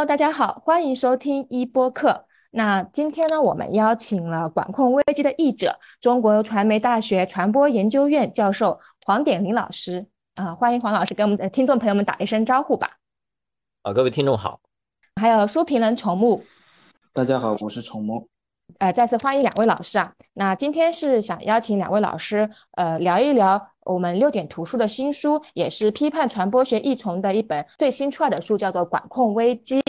Hello，大家好，欢迎收听一播客。那今天呢，我们邀请了管控危机的译者，中国传媒大学传播研究院教授黄典林老师。啊，欢迎黄老师跟我们的听众朋友们打一声招呼吧。啊，各位听众好。还有书评人虫木。大家好，我是虫木。呃，再次欢迎两位老师啊。那今天是想邀请两位老师，呃，聊一聊我们六点图书的新书，也是批判传播学异虫的一本最新出来的书，叫做《管控危机》。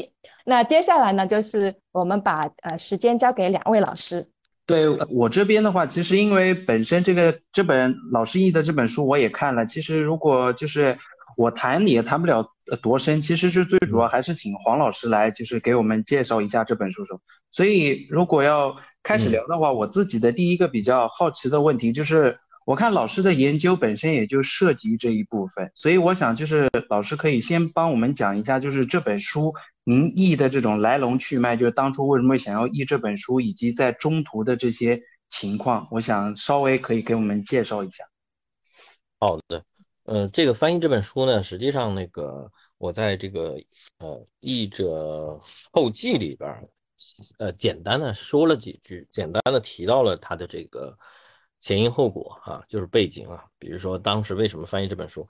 那接下来呢，就是我们把呃时间交给两位老师。对我这边的话，其实因为本身这个这本老师译的这本书我也看了，其实如果就是我谈也谈不了多深，其实是最主要还是请黄老师来，就是给我们介绍一下这本书。所以如果要开始聊的话，我自己的第一个比较好奇的问题就是，我看老师的研究本身也就涉及这一部分，所以我想就是老师可以先帮我们讲一下，就是这本书。您译的这种来龙去脉，就是当初为什么想要译这本书，以及在中途的这些情况，我想稍微可以给我们介绍一下。好的，呃，这个翻译这本书呢，实际上那个我在这个呃译者后记里边，呃，简单的说了几句，简单的提到了他的这个前因后果啊，就是背景啊，比如说当时为什么翻译这本书。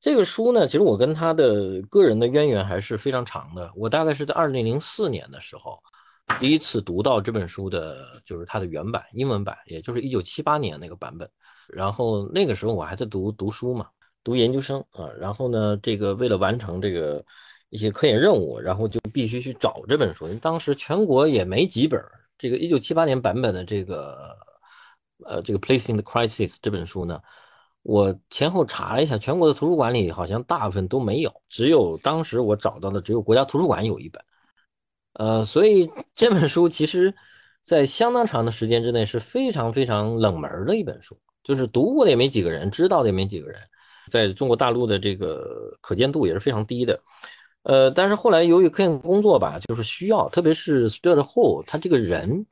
这个书呢，其实我跟他的个人的渊源还是非常长的。我大概是在二零零四年的时候，第一次读到这本书的，就是它的原版英文版，也就是一九七八年那个版本。然后那个时候我还在读读书嘛，读研究生啊。然后呢，这个为了完成这个一些科研任务，然后就必须去找这本书。因为当时全国也没几本这个一九七八年版本的这个呃这个《Placing the Crisis》这本书呢。我前后查了一下，全国的图书馆里好像大部分都没有，只有当时我找到的，只有国家图书馆有一本。呃，所以这本书其实，在相当长的时间之内是非常非常冷门的一本书，就是读过的也没几个人，知道的也没几个人，在中国大陆的这个可见度也是非常低的。呃，但是后来由于科研工作吧，就是需要，特别是 Stuart Hall，他这个人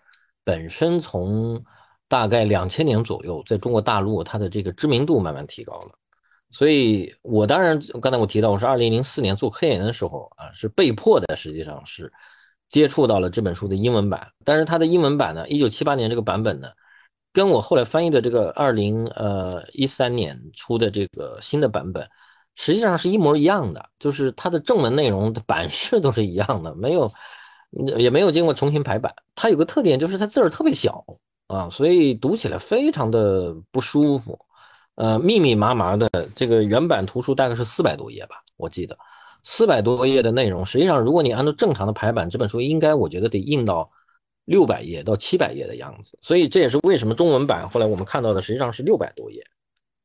本身从。大概两千年左右，在中国大陆，他的这个知名度慢慢提高了。所以，我当然刚才我提到，我是二零零四年做科研的时候啊，是被迫的，实际上是接触到了这本书的英文版。但是它的英文版呢，一九七八年这个版本呢，跟我后来翻译的这个二零呃一三年出的这个新的版本，实际上是一模一样的，就是它的正文内容的版式都是一样的，没有也没有经过重新排版。它有个特点就是它字儿特别小。啊，所以读起来非常的不舒服，呃，密密麻麻的。这个原版图书大概是四百多页吧，我记得四百多页的内容。实际上，如果你按照正常的排版，这本书应该我觉得得印到六百页到七百页的样子。所以这也是为什么中文版后来我们看到的实际上是六百多页，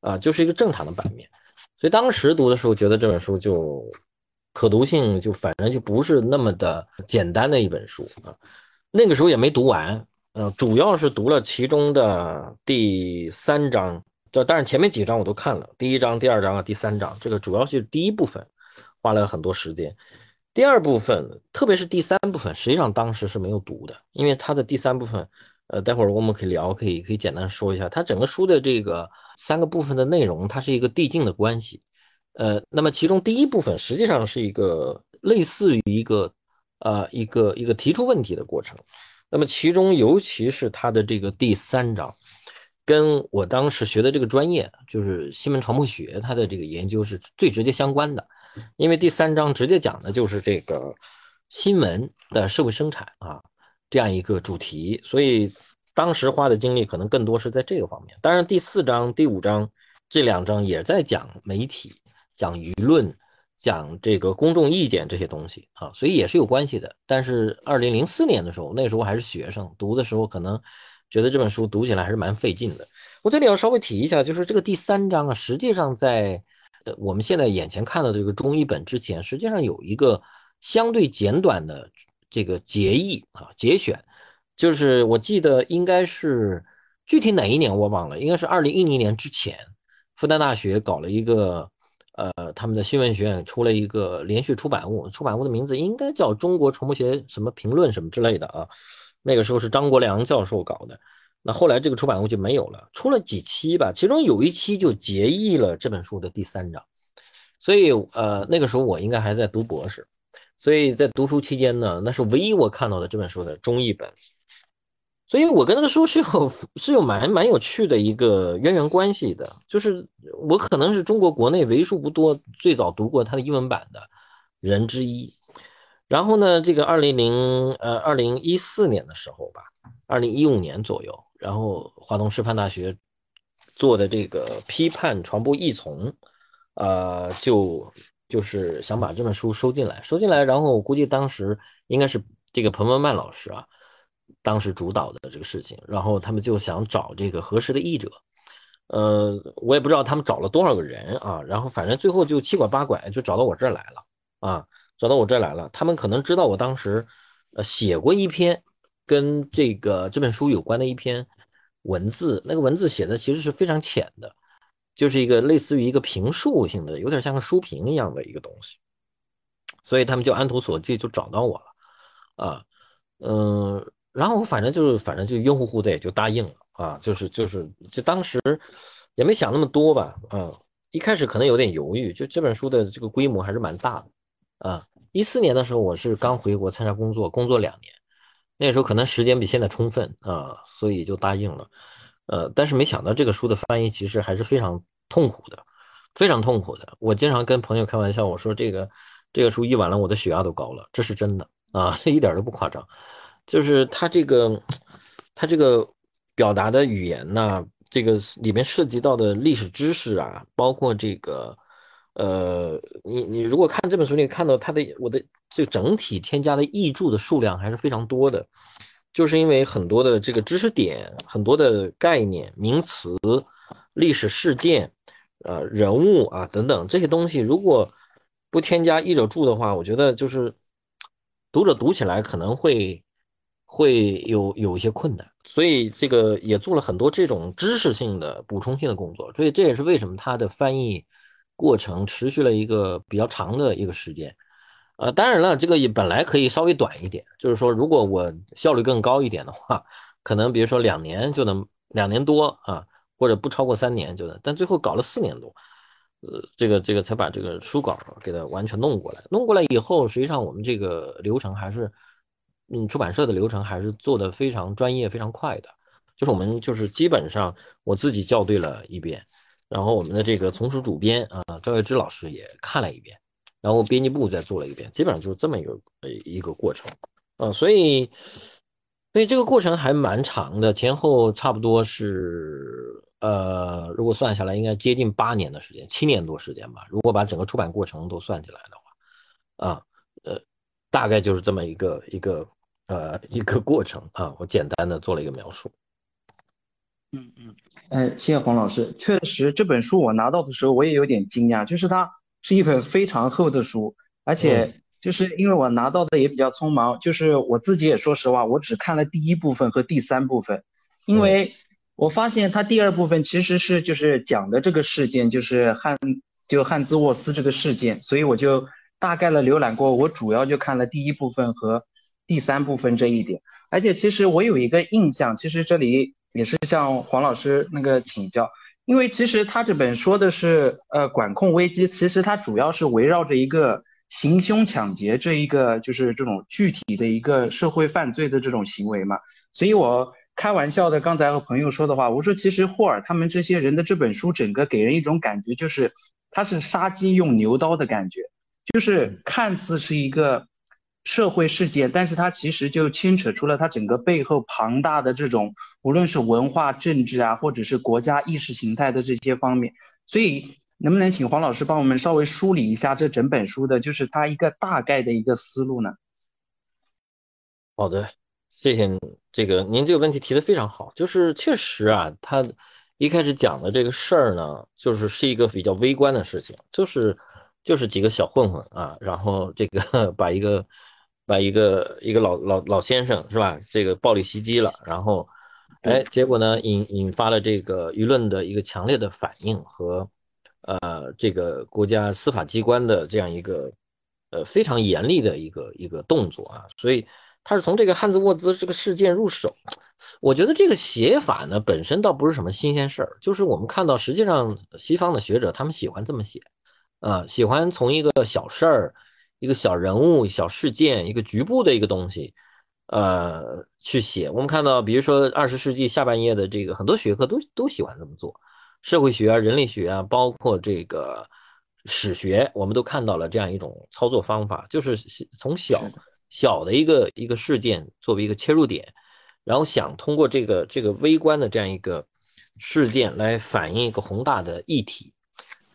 啊，就是一个正常的版面。所以当时读的时候，觉得这本书就可读性就反正就不是那么的简单的一本书啊。那个时候也没读完。呃，主要是读了其中的第三章，就但是前面几章我都看了，第一章、第二章啊、第三章，这个主要是第一部分，花了很多时间。第二部分，特别是第三部分，实际上当时是没有读的，因为它的第三部分，呃，待会儿我们可以聊，可以可以简单说一下，它整个书的这个三个部分的内容，它是一个递进的关系。呃，那么其中第一部分实际上是一个类似于一个呃一个一个提出问题的过程。那么其中，尤其是他的这个第三章，跟我当时学的这个专业，就是新闻传播学，它的这个研究是最直接相关的。因为第三章直接讲的就是这个新闻的社会生产啊这样一个主题，所以当时花的精力可能更多是在这个方面。当然，第四章、第五章这两章也在讲媒体、讲舆论。讲这个公众意见这些东西啊，所以也是有关系的。但是二零零四年的时候，那时候还是学生，读的时候可能觉得这本书读起来还是蛮费劲的。我这里要稍微提一下，就是这个第三章啊，实际上在我们现在眼前看到这个中译本之前，实际上有一个相对简短的这个节译啊节选，就是我记得应该是具体哪一年我忘了，应该是二零一零年之前，复旦大学搞了一个。呃，他们的新闻学院出了一个连续出版物，出版物的名字应该叫《中国传播学什么评论》什么之类的啊。那个时候是张国良教授搞的，那后来这个出版物就没有了，出了几期吧，其中有一期就结译了这本书的第三章。所以呃，那个时候我应该还在读博士，所以在读书期间呢，那是唯一我看到的这本书的中译本。所以我跟那个书是有是有蛮蛮有趣的一个渊源关系的，就是我可能是中国国内为数不多最早读过它的英文版的人之一。然后呢，这个二零零呃二零一四年的时候吧，二零一五年左右，然后华东师范大学做的这个批判传播译丛，呃，就就是想把这本书收进来，收进来。然后我估计当时应该是这个彭文曼老师啊，当时主导的这个事情。然后他们就想找这个合适的译者，呃，我也不知道他们找了多少个人啊。然后反正最后就七拐八拐就找到我这儿来了啊。找到我这儿来了，他们可能知道我当时，写过一篇跟这个这本书有关的一篇文字，那个文字写的其实是非常浅的，就是一个类似于一个评述性的，有点像个书评一样的一个东西，所以他们就按图索骥就找到我了，啊，嗯，然后我反正就是反正就晕乎乎的也就答应了啊，就是就是就当时也没想那么多吧，啊，一开始可能有点犹豫，就这本书的这个规模还是蛮大的。啊，一四年的时候我是刚回国参加工作，工作两年，那时候可能时间比现在充分啊，所以就答应了。呃，但是没想到这个书的翻译其实还是非常痛苦的，非常痛苦的。我经常跟朋友开玩笑，我说这个这个书译完了，我的血压都高了，这是真的啊，这 一点都不夸张。就是他这个他这个表达的语言呢，这个里面涉及到的历史知识啊，包括这个。呃，你你如果看这本书，你看到它的我的这整体添加的译注的数量还是非常多的，就是因为很多的这个知识点、很多的概念、名词、历史事件、呃人物啊等等这些东西，如果不添加译者注的话，我觉得就是读者读起来可能会会有有一些困难，所以这个也做了很多这种知识性的补充性的工作，所以这也是为什么它的翻译。过程持续了一个比较长的一个时间，呃，当然了，这个也本来可以稍微短一点，就是说，如果我效率更高一点的话，可能比如说两年就能两年多啊，或者不超过三年就能，但最后搞了四年多，呃，这个这个才把这个书稿给它完全弄过来，弄过来以后，实际上我们这个流程还是，嗯，出版社的流程还是做的非常专业、非常快的，就是我们就是基本上我自己校对了一遍。然后我们的这个从属主编啊，赵月芝老师也看了一遍，然后编辑部再做了一遍，基本上就是这么一个呃一个过程啊，所以所以这个过程还蛮长的，前后差不多是呃，如果算下来应该接近八年的时间，七年多时间吧。如果把整个出版过程都算起来的话，啊呃，大概就是这么一个一个呃一个过程啊，我简单的做了一个描述。嗯嗯。哎，谢谢黄老师。确实，这本书我拿到的时候，我也有点惊讶，就是它是一本非常厚的书，而且就是因为我拿到的也比较匆忙，就是我自己也说实话，我只看了第一部分和第三部分，因为我发现它第二部分其实是就是讲的这个事件，就是汉就汉兹沃斯这个事件，所以我就大概的浏览过，我主要就看了第一部分和第三部分这一点，而且其实我有一个印象，其实这里。也是向黄老师那个请教，因为其实他这本说的是呃管控危机，其实它主要是围绕着一个行凶抢劫这一个就是这种具体的一个社会犯罪的这种行为嘛。所以我开玩笑的刚才和朋友说的话，我说其实霍尔他们这些人的这本书整个给人一种感觉就是他是杀鸡用牛刀的感觉，就是看似是一个。社会事件，但是它其实就牵扯出了它整个背后庞大的这种，无论是文化、政治啊，或者是国家意识形态的这些方面。所以，能不能请黄老师帮我们稍微梳理一下这整本书的，就是它一个大概的一个思路呢？好的，谢谢这个您这个问题提的非常好，就是确实啊，他一开始讲的这个事儿呢，就是是一个比较微观的事情，就是就是几个小混混啊，然后这个 把一个。把一个一个老老老先生是吧？这个暴力袭击了，然后，哎，结果呢引引发了这个舆论的一个强烈的反应和，呃，这个国家司法机关的这样一个，呃，非常严厉的一个一个动作啊。所以他是从这个汉字沃兹这个事件入手。我觉得这个写法呢本身倒不是什么新鲜事儿，就是我们看到实际上西方的学者他们喜欢这么写，啊，喜欢从一个小事儿。一个小人物、小事件、一个局部的一个东西，呃，去写。我们看到，比如说二十世纪下半叶的这个很多学科都都喜欢这么做，社会学啊、人类学啊，包括这个史学，我们都看到了这样一种操作方法，就是从小小的一个一个事件作为一个切入点，然后想通过这个这个微观的这样一个事件来反映一个宏大的议题。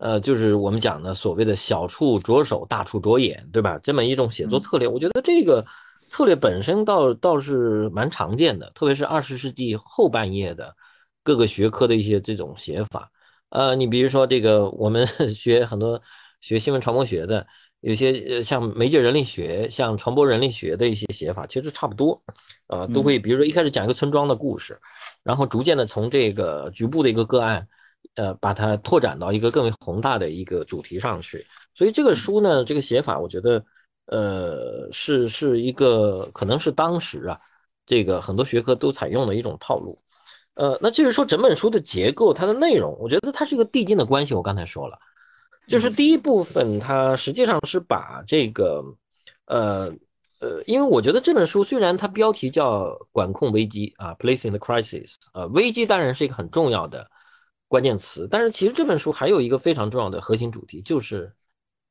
呃，就是我们讲的所谓的小处着手，大处着眼，对吧？这么一种写作策略，我觉得这个策略本身倒倒是蛮常见的，特别是二十世纪后半叶的各个学科的一些这种写法。呃，你比如说这个，我们 学很多学新闻传播学的，有些呃像媒介人类学、像传播人类学的一些写法，其实差不多，呃，都会比如说一开始讲一个村庄的故事，然后逐渐的从这个局部的一个个案。呃，把它拓展到一个更为宏大的一个主题上去，所以这个书呢，这个写法，我觉得，呃，是是一个可能是当时啊，这个很多学科都采用的一种套路。呃，那就是说整本书的结构，它的内容，我觉得它是一个递进的关系。我刚才说了，就是第一部分，它实际上是把这个，呃呃，因为我觉得这本书虽然它标题叫管控危机啊，placing the crisis，呃，危机当然是一个很重要的。关键词，但是其实这本书还有一个非常重要的核心主题，就是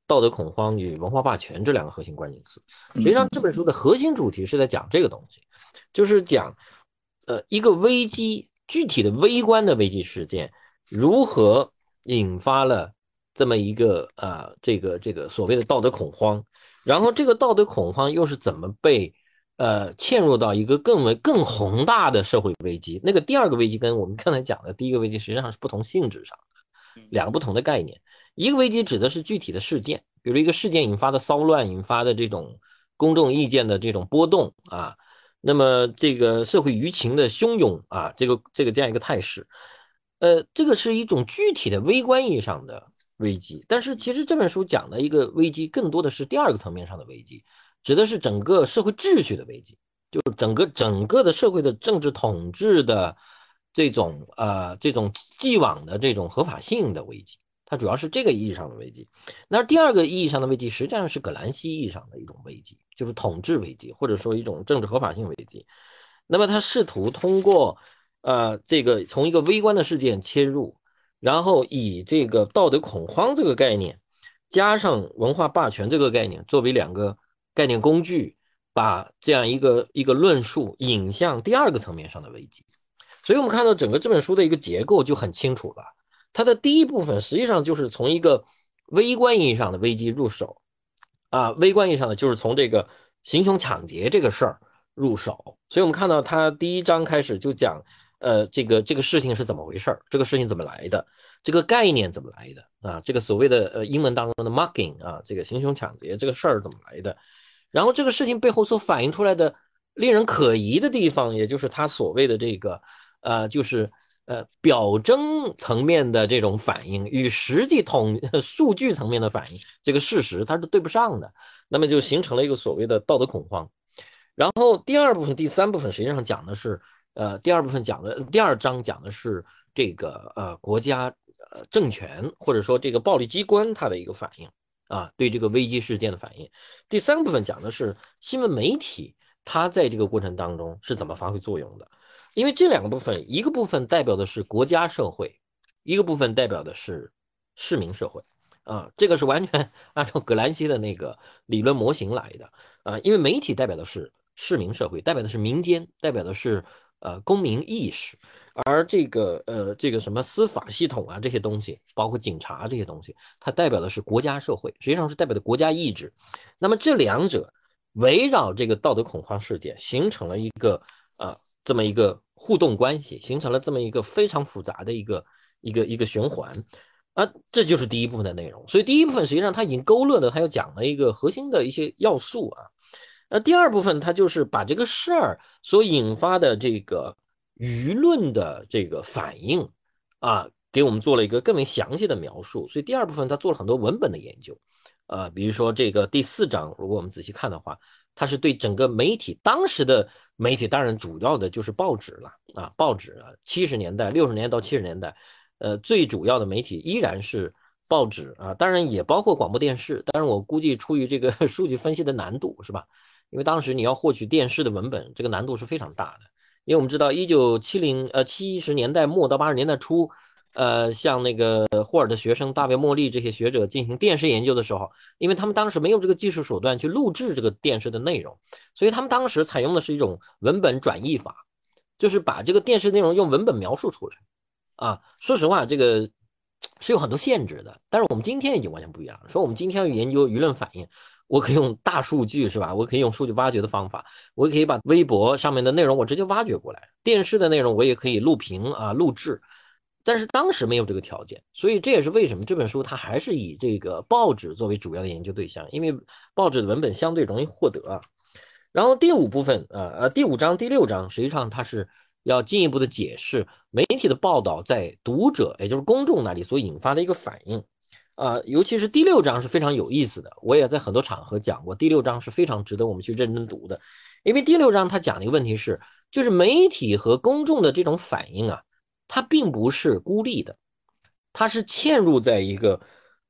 道德恐慌与文化霸权这两个核心关键词。实际上，这本书的核心主题是在讲这个东西，就是讲，呃，一个危机具体的微观的危机事件如何引发了这么一个啊，这个这个所谓的道德恐慌，然后这个道德恐慌又是怎么被。呃，嵌入到一个更为更宏大的社会危机，那个第二个危机跟我们刚才讲的第一个危机实际上是不同性质上的两个不同的概念。一个危机指的是具体的事件，比如一个事件引发的骚乱，引发的这种公众意见的这种波动啊，那么这个社会舆情的汹涌啊，这个这个这样一个态势，呃，这个是一种具体的微观意义上的危机。但是其实这本书讲的一个危机，更多的是第二个层面上的危机。指的是整个社会秩序的危机，就整个整个的社会的政治统治的这种呃这种既往的这种合法性的危机，它主要是这个意义上的危机。那第二个意义上的危机，实际上是葛兰西意义上的一种危机，就是统治危机，或者说一种政治合法性危机。那么他试图通过呃这个从一个微观的事件切入，然后以这个道德恐慌这个概念，加上文化霸权这个概念作为两个。概念工具把这样一个一个论述引向第二个层面上的危机，所以我们看到整个这本书的一个结构就很清楚了。它的第一部分实际上就是从一个微观意义上的危机入手，啊，微观意义上的就是从这个行凶抢劫这个事儿入手。所以我们看到它第一章开始就讲，呃，这个这个事情是怎么回事儿，这个事情怎么来的。这个概念怎么来的啊？这个所谓的呃英文当中的 mugging 啊，这个行凶抢劫这个事儿怎么来的？然后这个事情背后所反映出来的令人可疑的地方，也就是他所谓的这个呃，就是呃表征层面的这种反应与实际统 数据层面的反应，这个事实它是对不上的，那么就形成了一个所谓的道德恐慌。然后第二部分、第三部分实际上讲的是呃，第二部分讲的第二章讲的是这个呃国家。呃，政权或者说这个暴力机关它的一个反应啊，对这个危机事件的反应。第三个部分讲的是新闻媒体，它在这个过程当中是怎么发挥作用的。因为这两个部分，一个部分代表的是国家社会，一个部分代表的是市民社会啊，这个是完全 按照葛兰西的那个理论模型来的啊。因为媒体代表的是市民社会，代表的是民间，代表的是呃公民意识。而这个呃，这个什么司法系统啊，这些东西，包括警察这些东西，它代表的是国家社会，实际上是代表的国家意志。那么这两者围绕这个道德恐慌事件，形成了一个呃这么一个互动关系，形成了这么一个非常复杂的一个一个一个循环啊，这就是第一部分的内容。所以第一部分实际上它已经勾勒的，它又讲了一个核心的一些要素啊。那第二部分它就是把这个事儿所引发的这个。舆论的这个反应啊，给我们做了一个更为详细的描述。所以第二部分他做了很多文本的研究，呃，比如说这个第四章，如果我们仔细看的话，它是对整个媒体当时的媒体，当然主要的就是报纸了啊，报纸啊，七十年代、六十年到七十年代，呃，最主要的媒体依然是报纸啊，当然也包括广播电视。但是我估计出于这个 数据分析的难度，是吧？因为当时你要获取电视的文本，这个难度是非常大的。因为我们知道，一九七零呃七十年代末到八十年代初，呃，像那个霍尔的学生大卫莫利这些学者进行电视研究的时候，因为他们当时没有这个技术手段去录制这个电视的内容，所以他们当时采用的是一种文本转译法，就是把这个电视内容用文本描述出来。啊，说实话，这个是有很多限制的。但是我们今天已经完全不一样了。说我们今天要研究舆论反应，我可以用大数据，是吧？我可以用数据挖掘的方法，我也可以把微博上面的内容我直接挖掘过来，电视的内容我也可以录屏啊录制。但是当时没有这个条件，所以这也是为什么这本书它还是以这个报纸作为主要的研究对象，因为报纸的文本相对容易获得。然后第五部分，呃呃，第五章、第六章，实际上它是。要进一步的解释媒体的报道在读者，也就是公众那里所引发的一个反应，啊，尤其是第六章是非常有意思的。我也在很多场合讲过，第六章是非常值得我们去认真读的，因为第六章它讲的一个问题是，就是媒体和公众的这种反应啊，它并不是孤立的，它是嵌入在一个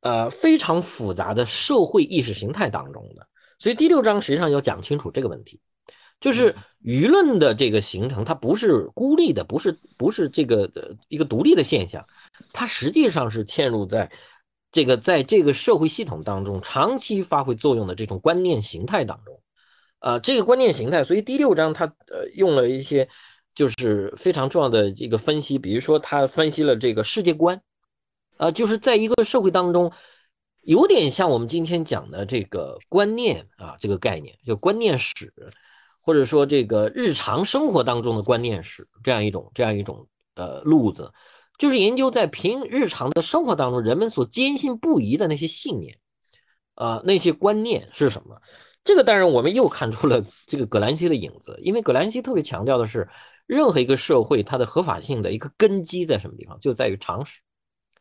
呃非常复杂的社会意识形态当中的。所以第六章实际上要讲清楚这个问题。就是舆论的这个形成，它不是孤立的，不是不是这个的一个独立的现象，它实际上是嵌入在这个在这个社会系统当中长期发挥作用的这种观念形态当中，啊，这个观念形态，所以第六章它呃用了一些就是非常重要的这个分析，比如说他分析了这个世界观，啊，就是在一个社会当中，有点像我们今天讲的这个观念啊这个概念，就观念史。或者说这个日常生活当中的观念史这样一种这样一种呃路子，就是研究在平日常的生活当中人们所坚信不疑的那些信念，呃那些观念是什么？这个当然我们又看出了这个葛兰西的影子，因为葛兰西特别强调的是，任何一个社会它的合法性的一个根基在什么地方，就在于常识，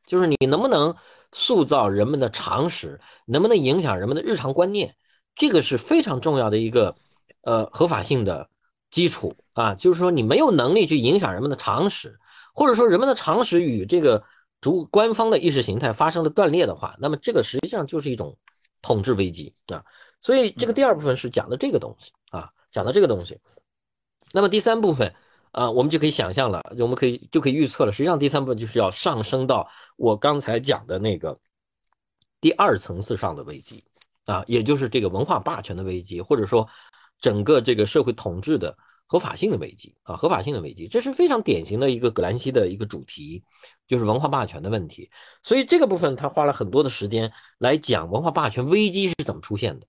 就是你能不能塑造人们的常识，能不能影响人们的日常观念，这个是非常重要的一个。呃，合法性的基础啊，就是说你没有能力去影响人们的常识，或者说人们的常识与这个主官方的意识形态发生了断裂的话，那么这个实际上就是一种统治危机啊。所以这个第二部分是讲的这个东西啊，讲的这个东西。那么第三部分啊，我们就可以想象了，我们可以就可以预测了。实际上第三部分就是要上升到我刚才讲的那个第二层次上的危机啊，也就是这个文化霸权的危机，或者说。整个这个社会统治的合法性的危机啊，合法性的危机，这是非常典型的一个葛兰西的一个主题，就是文化霸权的问题。所以这个部分他花了很多的时间来讲文化霸权危机是怎么出现的。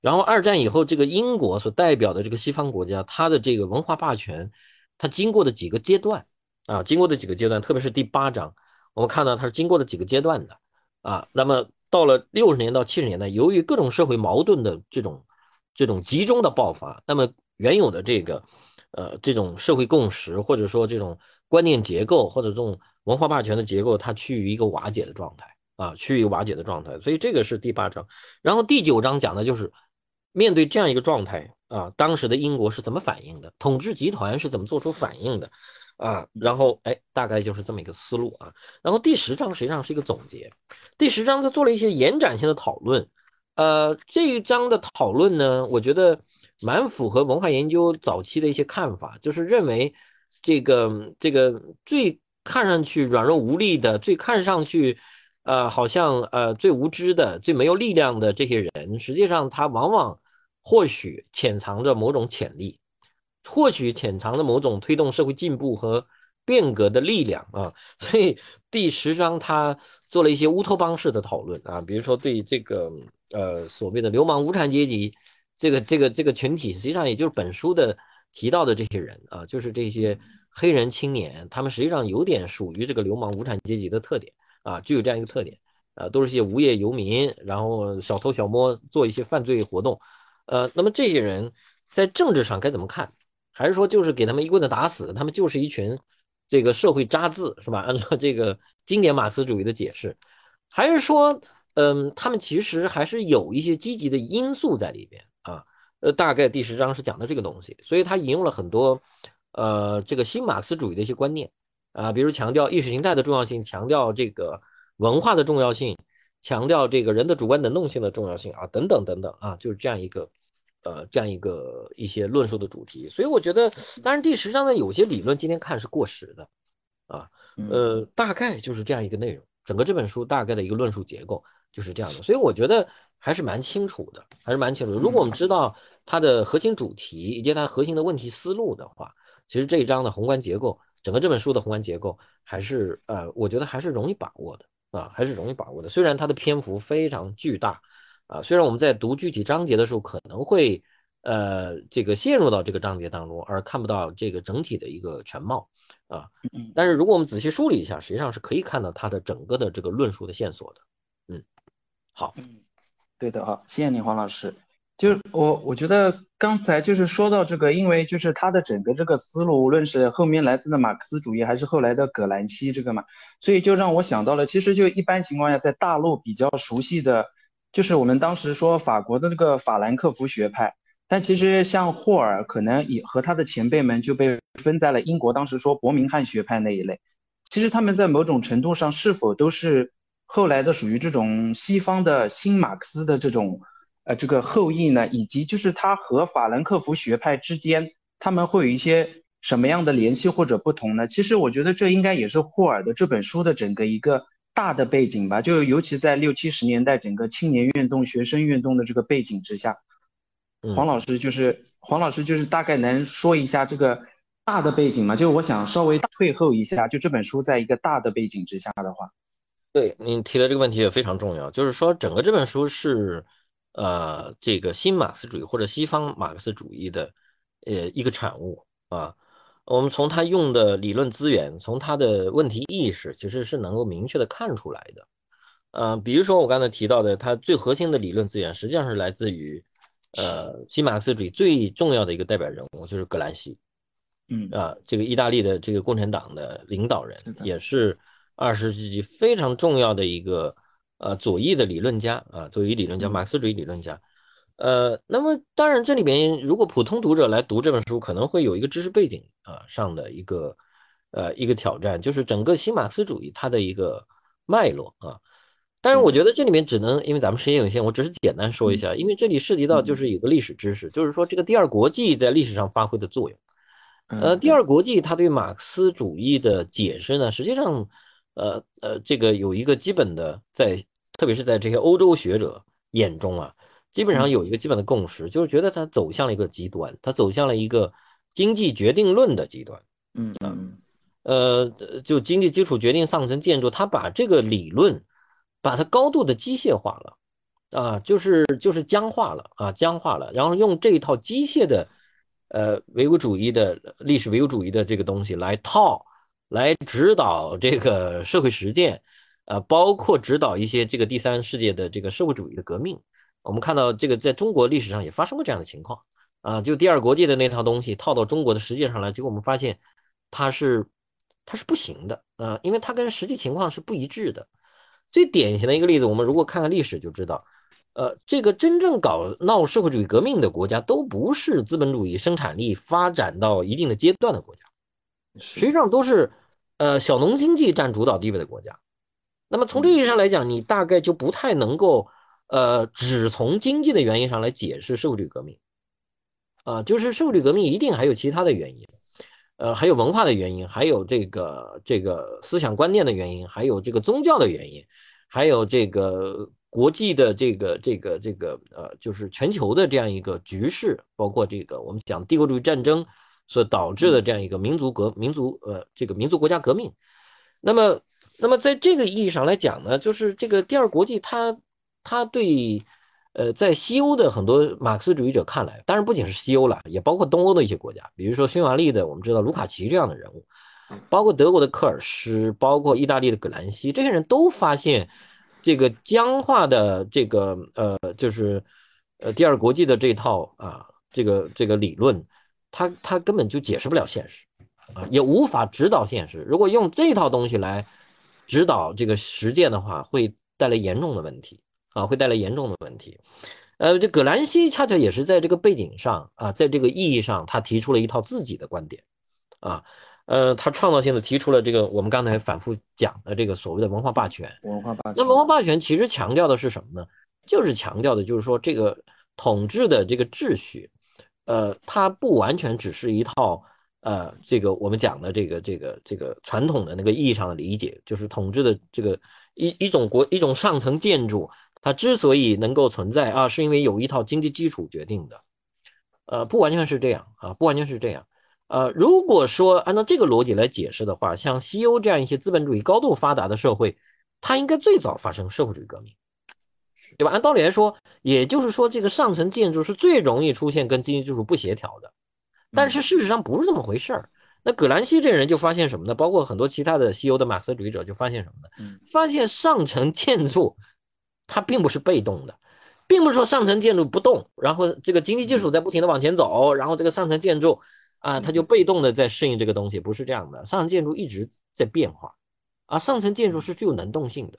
然后二战以后，这个英国所代表的这个西方国家，它的这个文化霸权，它经过的几个阶段啊，经过的几个阶段，特别是第八章，我们看到它是经过的几个阶段的啊。那么到了六十年到七十年代，由于各种社会矛盾的这种。这种集中的爆发，那么原有的这个，呃，这种社会共识或者说这种观念结构或者这种文化霸权的结构，它趋于一个瓦解的状态啊，趋于瓦解的状态。所以这个是第八章，然后第九章讲的就是面对这样一个状态啊，当时的英国是怎么反应的，统治集团是怎么做出反应的啊，然后哎，大概就是这么一个思路啊。然后第十章实际上是一个总结，第十章他做了一些延展性的讨论。呃，这一章的讨论呢，我觉得蛮符合文化研究早期的一些看法，就是认为这个这个最看上去软弱无力的，最看上去呃好像呃最无知的、最没有力量的这些人，实际上他往往或许潜藏着某种潜力，或许潜藏着某种推动社会进步和变革的力量啊。所以第十章他做了一些乌托邦式的讨论啊，比如说对这个。呃，所谓的流氓无产阶级，这个这个这个群体，实际上也就是本书的提到的这些人啊，就是这些黑人青年，他们实际上有点属于这个流氓无产阶级的特点啊，具有这样一个特点啊，都是些无业游民，然后小偷小摸，做一些犯罪活动。呃，那么这些人在政治上该怎么看？还是说就是给他们一棍子打死？他们就是一群这个社会渣滓，是吧？按照这个经典马克思主义的解释，还是说？嗯，他们其实还是有一些积极的因素在里边啊。呃，大概第十章是讲的这个东西，所以他引用了很多呃这个新马克思主义的一些观念啊，比如强调意识形态的重要性，强调这个文化的重要性，强调这个人的主观能动性的重要性啊，等等等等啊，就是这样一个呃这样一个一些论述的主题。所以我觉得，当然第十章的有些理论今天看是过时的啊，呃，大概就是这样一个内容。整个这本书大概的一个论述结构就是这样的，所以我觉得还是蛮清楚的，还是蛮清楚的。如果我们知道它的核心主题以及它核心的问题思路的话，其实这一章的宏观结构，整个这本书的宏观结构还是呃，我觉得还是容易把握的啊，还是容易把握的。虽然它的篇幅非常巨大啊，虽然我们在读具体章节的时候可能会呃这个陷入到这个章节当中，而看不到这个整体的一个全貌。啊，但是如果我们仔细梳理一下，实际上是可以看到它的整个的这个论述的线索的。嗯，好，嗯，对的啊，谢谢你黄老师。就我我觉得刚才就是说到这个，因为就是他的整个这个思路，无论是后面来自的马克思主义，还是后来的葛兰西这个嘛，所以就让我想到了，其实就一般情况下在大陆比较熟悉的，就是我们当时说法国的那个法兰克福学派。但其实像霍尔，可能也和他的前辈们就被分在了英国当时说伯明翰学派那一类。其实他们在某种程度上是否都是后来的属于这种西方的新马克思的这种呃这个后裔呢？以及就是他和法兰克福学派之间，他们会有一些什么样的联系或者不同呢？其实我觉得这应该也是霍尔的这本书的整个一个大的背景吧。就尤其在六七十年代整个青年运动、学生运动的这个背景之下。黄老师就是黄老师，就是大概能说一下这个大的背景吗？就是我想稍微退后一下，就这本书在一个大的背景之下的话，对你提的这个问题也非常重要，就是说整个这本书是呃这个新马克思主义或者西方马克思主义的呃一个产物啊。我们从他用的理论资源，从他的问题意识，其实是能够明确的看出来的。呃，比如说我刚才提到的，他最核心的理论资源，实际上是来自于。呃，新马克思主义最重要的一个代表人物就是葛兰西，嗯啊，这个意大利的这个共产党的领导人，也是二十世纪非常重要的一个呃左翼的理论家啊，左翼理论家，马克思主义理论家。呃，那么当然这里边如果普通读者来读这本书，可能会有一个知识背景啊上的一个呃一个挑战，就是整个新马克思主义它的一个脉络啊。但是我觉得这里面只能因为咱们时间有限，我只是简单说一下，因为这里涉及到就是有个历史知识，就是说这个第二国际在历史上发挥的作用。呃，第二国际它对马克思主义的解释呢，实际上，呃呃，这个有一个基本的在，特别是在这些欧洲学者眼中啊，基本上有一个基本的共识，就是觉得它走向了一个极端，它走向了一个经济决定论的极端。嗯嗯，呃，就经济基础决定上层建筑，它把这个理论。把它高度的机械化了，啊，就是就是僵化了啊，僵化了。然后用这一套机械的，呃，唯物主义的历史唯物主义的这个东西来套，来指导这个社会实践，呃，包括指导一些这个第三世界的这个社会主义的革命。我们看到这个在中国历史上也发生过这样的情况啊，就第二国际的那套东西套到中国的实践上来，结果我们发现它是它是不行的啊，因为它跟实际情况是不一致的。最典型的一个例子，我们如果看看历史就知道，呃，这个真正搞闹社会主义革命的国家，都不是资本主义生产力发展到一定的阶段的国家，实际上都是呃小农经济占主导地位的国家。那么从这意义上来讲，你大概就不太能够呃只从经济的原因上来解释社会主义革命，啊，就是社会主义革命一定还有其他的原因。呃，还有文化的原因，还有这个这个思想观念的原因，还有这个宗教的原因，还有这个国际的这个这个这个呃，就是全球的这样一个局势，包括这个我们讲帝国主义战争所导致的这样一个民族革民族呃这个民族国家革命。那么，那么在这个意义上来讲呢，就是这个第二国际，它它对。呃，在西欧的很多马克思主义者看来，当然不仅是西欧了，也包括东欧的一些国家，比如说匈牙利的，我们知道卢卡奇这样的人物，包括德国的科尔施，包括意大利的葛兰西，这些人都发现，这个僵化的这个呃，就是呃第二国际的这套啊，这个这个理论，它它根本就解释不了现实，啊，也无法指导现实。如果用这套东西来指导这个实践的话，会带来严重的问题。啊，会带来严重的问题。呃，这葛兰西恰恰也是在这个背景上啊，在这个意义上，他提出了一套自己的观点。啊，呃，他创造性的提出了这个我们刚才反复讲的这个所谓的文化霸权。文化霸权。那文化霸权其实强调的是什么呢？就是强调的就是说这个统治的这个秩序，呃，它不完全只是一套呃这个我们讲的这个这个这个传统的那个意义上的理解，就是统治的这个一一种国一种上层建筑，它之所以能够存在啊，是因为有一套经济基础决定的。呃，不完全是这样啊，不完全是这样。呃，如果说按照这个逻辑来解释的话，像西欧这样一些资本主义高度发达的社会，它应该最早发生社会主义革命，对吧？按道理来说，也就是说，这个上层建筑是最容易出现跟经济基础不协调的。但是事实上不是这么回事儿。那葛兰西这人就发现什么呢？包括很多其他的西欧的马克思主义者就发现什么呢？发现上层建筑它并不是被动的。并不是说上层建筑不动，然后这个经济基础在不停的往前走，然后这个上层建筑啊，它就被动的在适应这个东西，不是这样的。上层建筑一直在变化，啊，上层建筑是具有能动性的，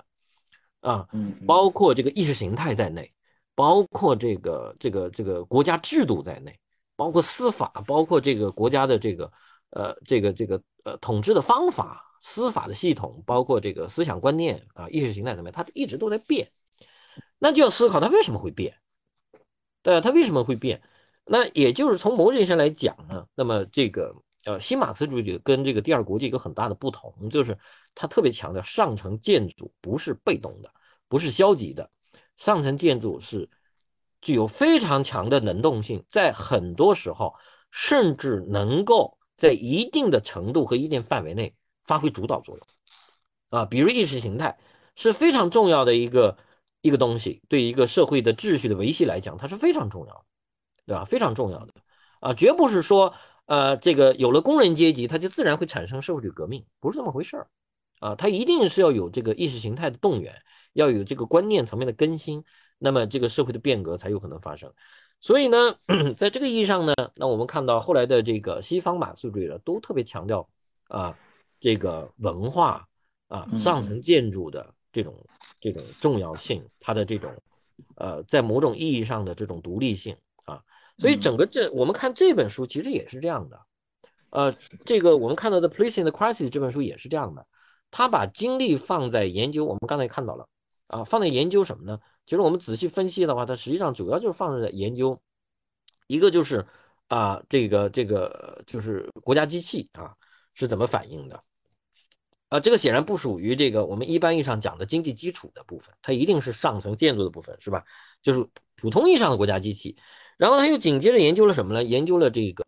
啊，包括这个意识形态在内，包括这个这个这个国家制度在内，包括司法，包括这个国家的这个呃这个这个呃统治的方法、司法的系统，包括这个思想观念啊、意识形态怎么样，它一直都在变。那就要思考它为什么会变，对它为什么会变？那也就是从某种意义上来讲呢，那么这个呃新马克思主义跟这个第二国际有很大的不同，就是它特别强调上层建筑不是被动的，不是消极的，上层建筑是具有非常强的能动性，在很多时候甚至能够在一定的程度和一定范围内发挥主导作用啊，比如意识形态是非常重要的一个。一个东西对一个社会的秩序的维系来讲，它是非常重要的，对吧？非常重要的啊，绝不是说呃，这个有了工人阶级，它就自然会产生社会主义革命，不是这么回事儿啊。它一定是要有这个意识形态的动员，要有这个观念层面的更新，那么这个社会的变革才有可能发生。所以呢，在这个意义上呢，那我们看到后来的这个西方马克思主义者都特别强调啊，这个文化啊，上层建筑的这种。这种重要性，它的这种，呃，在某种意义上的这种独立性啊，所以整个这我们看这本书其实也是这样的，呃，这个我们看到的《Policing the Crisis》这本书也是这样的，他把精力放在研究，我们刚才看到了啊，放在研究什么呢？其实我们仔细分析的话，它实际上主要就是放在研究，一个就是啊，这个这个就是国家机器啊是怎么反应的。啊，这个显然不属于这个我们一般意义上讲的经济基础的部分，它一定是上层建筑的部分，是吧？就是普通意义上的国家机器。然后他又紧接着研究了什么呢？研究了这个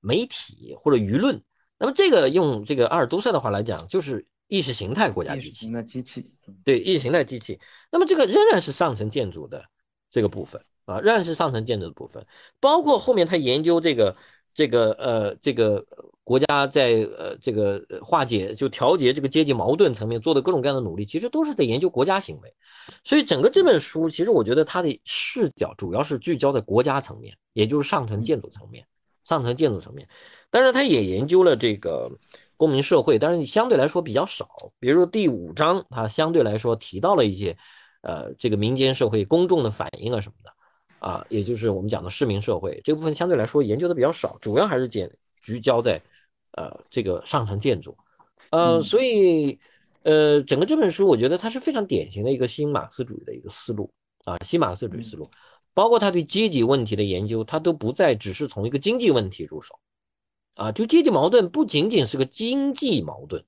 媒体或者舆论。那么这个用这个阿尔都塞的话来讲，就是意识形态国家机器。那机器，对，意识形态机器。那么这个仍然是上层建筑的这个部分啊，仍然是上层建筑的部分，包括后面他研究这个这个呃这个。国家在呃这个化解就调节这个阶级矛盾层面做的各种各样的努力，其实都是在研究国家行为。所以整个这本书，其实我觉得它的视角主要是聚焦在国家层面，也就是上层建筑层面。上层建筑层面，当然他也研究了这个公民社会，但是相对来说比较少。比如说第五章，它相对来说提到了一些呃这个民间社会公众的反应啊什么的啊，也就是我们讲的市民社会这部分相对来说研究的比较少，主要还是简聚焦在。呃，这个上层建筑，呃，所以，呃，整个这本书，我觉得它是非常典型的一个新马克思主义的一个思路啊，新马克思主义思路，包括他对阶级问题的研究，他都不再只是从一个经济问题入手，啊，就阶级矛盾不仅仅是个经济矛盾，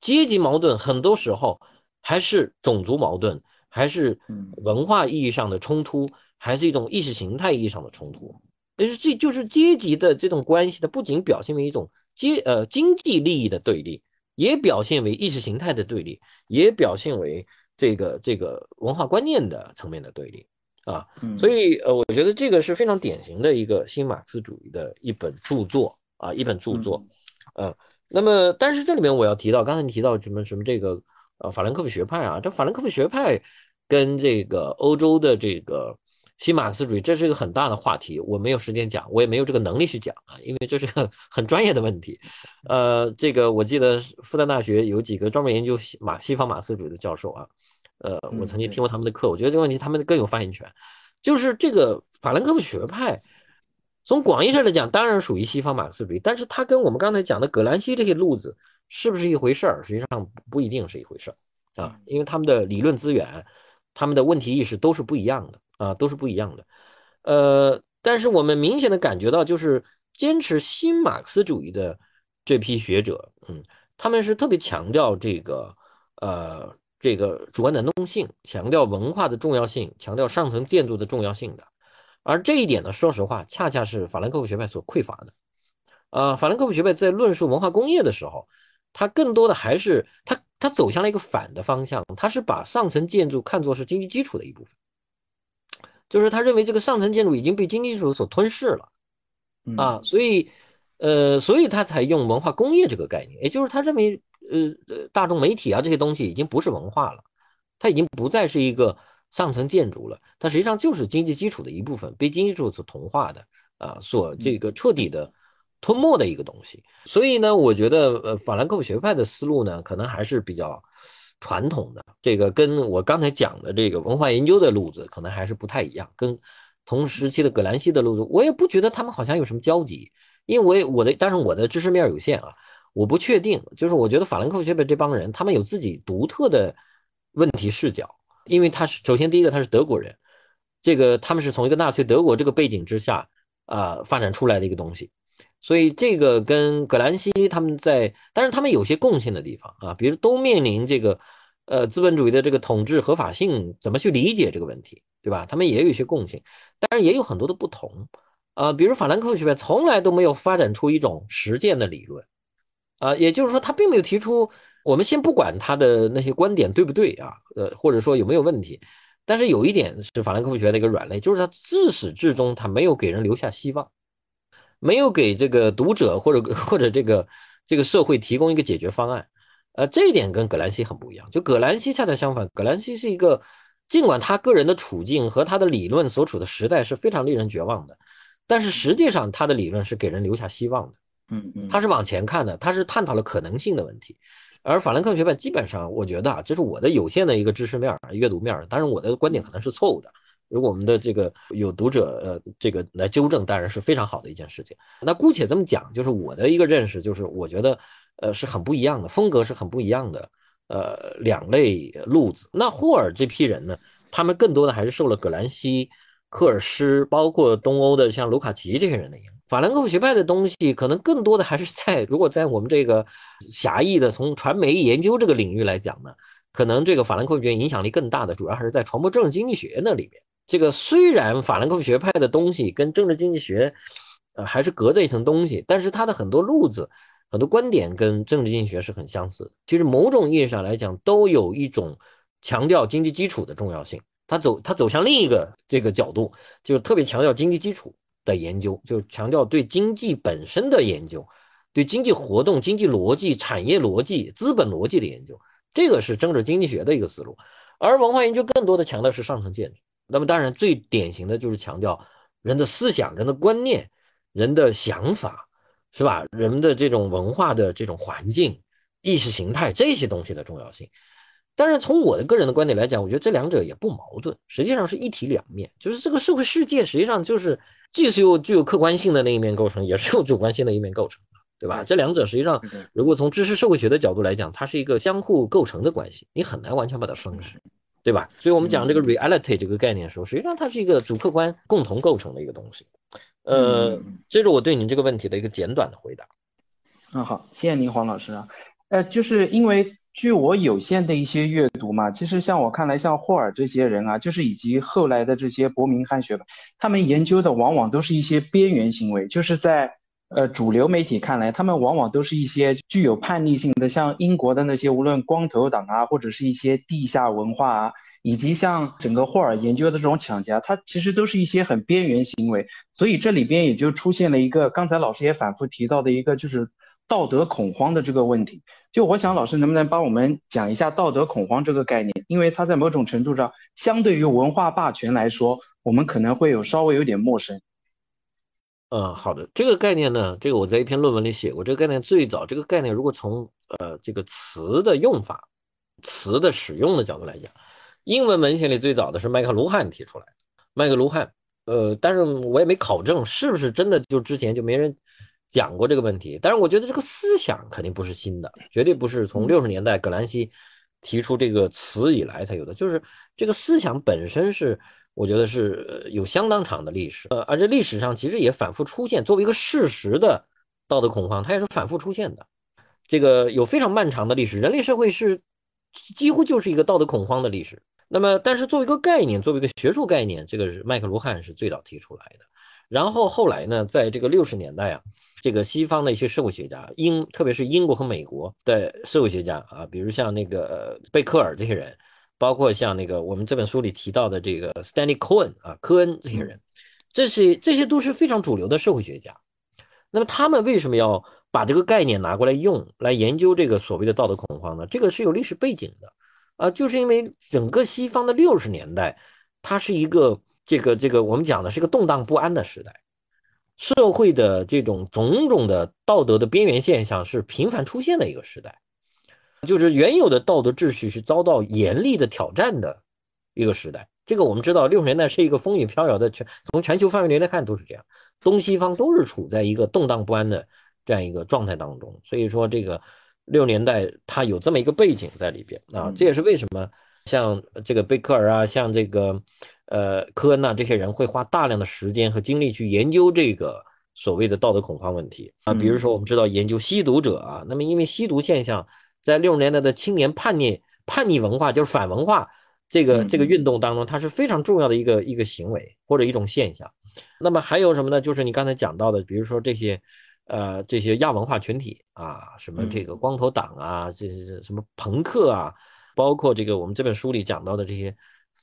阶级矛盾很多时候还是种族矛盾，还是文化意义上的冲突，还是一种意识形态意义上的冲突。也是这就是阶级的这种关系，它不仅表现为一种阶呃经济利益的对立，也表现为意识形态的对立，也表现为这个这个文化观念的层面的对立啊。所以呃，我觉得这个是非常典型的一个新马克思主义的一本著作啊，一本著作。呃，那么但是这里面我要提到，刚才你提到什么什么这个呃法兰克福学派啊，这法兰克福学派跟这个欧洲的这个。新马克思主义，这是一个很大的话题，我没有时间讲，我也没有这个能力去讲啊，因为这是个很专业的问题。呃，这个我记得复旦大学有几个专门研究西马西方马克思主义的教授啊，呃，我曾经听过他们的课，我觉得这个问题他们更有发言权。就是这个法兰克福学派，从广义上来讲，当然属于西方马克思主义，但是它跟我们刚才讲的葛兰西这些路子是不是一回事儿？实际上不一定是一回事儿啊，因为他们的理论资源、他们的问题意识都是不一样的啊，都是不一样的。呃，但是我们明显的感觉到，就是坚持新马克思主义的这批学者，嗯，他们是特别强调这个呃这个主观能动性，强调文化的重要性，强调上层建筑的重要性的。而这一点呢，说实话，恰恰是法兰克福学派所匮乏的。呃，法兰克福学派在论述文化工业的时候，它更多的还是它它走向了一个反的方向，它是把上层建筑看作是经济基础的一部分，就是他认为这个上层建筑已经被经济基础所吞噬了啊，所以呃，所以他才用文化工业这个概念，也就是他认为呃呃大众媒体啊这些东西已经不是文化了，它已经不再是一个。上层建筑了，它实际上就是经济基础的一部分，被经济基础所同化的啊，所这个彻底的吞没的一个东西。所以呢，我觉得呃，法兰克福学派的思路呢，可能还是比较传统的。这个跟我刚才讲的这个文化研究的路子可能还是不太一样。跟同时期的葛兰西的路子，我也不觉得他们好像有什么交集，因为我的，但是我的知识面有限啊，我不确定。就是我觉得法兰克福学派这帮人，他们有自己独特的问题视角。因为他是首先第一个他是德国人，这个他们是从一个纳粹德国这个背景之下啊发展出来的一个东西，所以这个跟葛兰西他们在，但是他们有些共性的地方啊，比如都面临这个呃资本主义的这个统治合法性怎么去理解这个问题，对吧？他们也有一些共性，当然也有很多的不同啊，比如法兰克福学派从来都没有发展出一种实践的理论啊，也就是说他并没有提出。我们先不管他的那些观点对不对啊，呃，或者说有没有问题，但是有一点是法兰克福学的一个软肋，就是他自始至终他没有给人留下希望，没有给这个读者或者或者这个这个社会提供一个解决方案，呃，这一点跟葛兰西很不一样。就葛兰西恰恰相反，葛兰西是一个尽管他个人的处境和他的理论所处的时代是非常令人绝望的，但是实际上他的理论是给人留下希望的，嗯嗯，他是往前看的，他是探讨了可能性的问题。而法兰克福学派基本上，我觉得啊，这是我的有限的一个知识面儿、阅读面儿。当然，我的观点可能是错误的。如果我们的这个有读者呃，这个来纠正，当然是非常好的一件事情。那姑且这么讲，就是我的一个认识，就是我觉得呃是很不一样的，风格是很不一样的。呃，两类路子。那霍尔这批人呢，他们更多的还是受了葛兰西、科尔施，包括东欧的像卢卡奇这些人的影响。法兰克福学派的东西，可能更多的还是在 如果在我们这个狭义的从传媒研究这个领域来讲呢，可能这个法兰克福学影响力更大的，主要还是在传播政治经济学那里面。这个虽然法兰克福学派的东西跟政治经济学，呃，还是隔着一层东西，但是它的很多路子、很多观点跟政治经济学是很相似。其实某种意义上来讲，都有一种强调经济基础的重要性。它走，它走向另一个这个角度，就是特别强调经济基础。的研究就强调对经济本身的研究，对经济活动、经济逻辑、产业逻辑、资本逻辑的研究，这个是政治经济学的一个思路。而文化研究更多的强调是上层建筑。那么当然最典型的就是强调人的思想、人的观念、人的想法，是吧？人的这种文化的这种环境、意识形态这些东西的重要性。但是从我的个人的观点来讲，我觉得这两者也不矛盾，实际上是一体两面。就是这个社会世界实际上就是。既是由具有客观性的那一面构成，也是由主观性的一面构成的，对吧？这两者实际上，如果从知识社会学的角度来讲，它是一个相互构成的关系，你很难完全把它分开，对吧？所以我们讲这个 reality 这个概念的时候，实际上它是一个主客观共同构成的一个东西。呃，这是我对您这个问题的一个简短的回答。嗯，好，谢谢您，黄老师啊。呃，就是因为。据我有限的一些阅读嘛，其实像我看来，像霍尔这些人啊，就是以及后来的这些伯明翰学派，他们研究的往往都是一些边缘行为，就是在呃主流媒体看来，他们往往都是一些具有叛逆性的，像英国的那些无论光头党啊，或者是一些地下文化啊，以及像整个霍尔研究的这种抢家，它其实都是一些很边缘行为，所以这里边也就出现了一个刚才老师也反复提到的一个就是道德恐慌的这个问题。就我想，老师能不能帮我们讲一下道德恐慌这个概念？因为它在某种程度上，相对于文化霸权来说，我们可能会有稍微有点陌生。嗯，好的，这个概念呢，这个我在一篇论文里写过。这个概念最早，这个概念如果从呃这个词的用法、词的使用的角度来讲，英文文献里最早的是麦克卢汉提出来。麦克卢汉，呃，但是我也没考证是不是真的，就之前就没人讲过这个问题。但是我觉得这个思想肯定不是新的，绝对不是从六十年代葛兰西提出这个词以来才有的，就是这个思想本身是，我觉得是有相当长的历史，呃，而这历史上其实也反复出现，作为一个事实的道德恐慌，它也是反复出现的。这个有非常漫长的历史，人类社会是几乎就是一个道德恐慌的历史。那么，但是作为一个概念，作为一个学术概念，这个是麦克卢汉是最早提出来的。然后后来呢，在这个六十年代啊，这个西方的一些社会学家，英特别是英国和美国的社会学家啊，比如像那个贝克尔这些人，包括像那个我们这本书里提到的这个 Stanley Cohen 啊，科恩这些人，这是这些都是非常主流的社会学家。那么他们为什么要把这个概念拿过来用来研究这个所谓的道德恐慌呢？这个是有历史背景的。啊，就是因为整个西方的六十年代，它是一个这个这个我们讲的是一个动荡不安的时代，社会的这种种种的道德的边缘现象是频繁出现的一个时代，就是原有的道德秩序是遭到严厉的挑战的一个时代。这个我们知道，六十年代是一个风雨飘摇的全，从全球范围内来看都是这样，东西方都是处在一个动荡不安的这样一个状态当中，所以说这个。六年代，它有这么一个背景在里边啊，这也是为什么像这个贝克尔啊，像这个呃科恩呐这些人会花大量的时间和精力去研究这个所谓的道德恐慌问题啊。比如说，我们知道研究吸毒者啊，那么因为吸毒现象在六十年代的青年叛逆叛逆文化，就是反文化这个这个运动当中，它是非常重要的一个一个行为或者一种现象。那么还有什么呢？就是你刚才讲到的，比如说这些。呃，这些亚文化群体啊，什么这个光头党啊，这些什么朋克啊，包括这个我们这本书里讲到的这些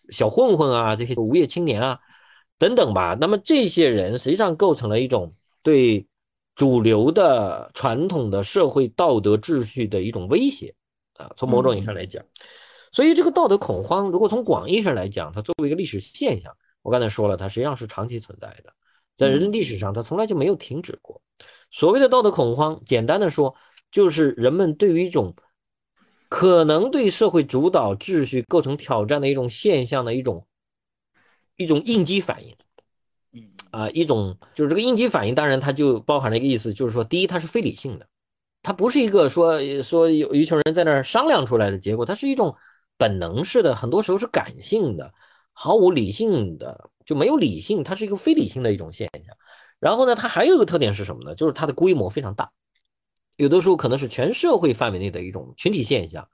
小混混啊，这些无业青年啊，等等吧。那么这些人实际上构成了一种对主流的传统的社会道德秩序的一种威胁啊。从某种意义上来讲，所以这个道德恐慌，如果从广义上来讲，它作为一个历史现象，我刚才说了，它实际上是长期存在的，在人类历史上，它从来就没有停止过。所谓的道德恐慌，简单的说，就是人们对于一种可能对社会主导秩序构成挑战的一种现象的一种一种应激反应。嗯啊，一种就是这个应激反应，当然它就包含了一个意思，就是说，第一，它是非理性的，它不是一个说说有一群人在那儿商量出来的结果，它是一种本能式的，很多时候是感性的，毫无理性的，就没有理性，它是一个非理性的一种现象。然后呢，它还有一个特点是什么呢？就是它的规模非常大，有的时候可能是全社会范围内的一种群体现象，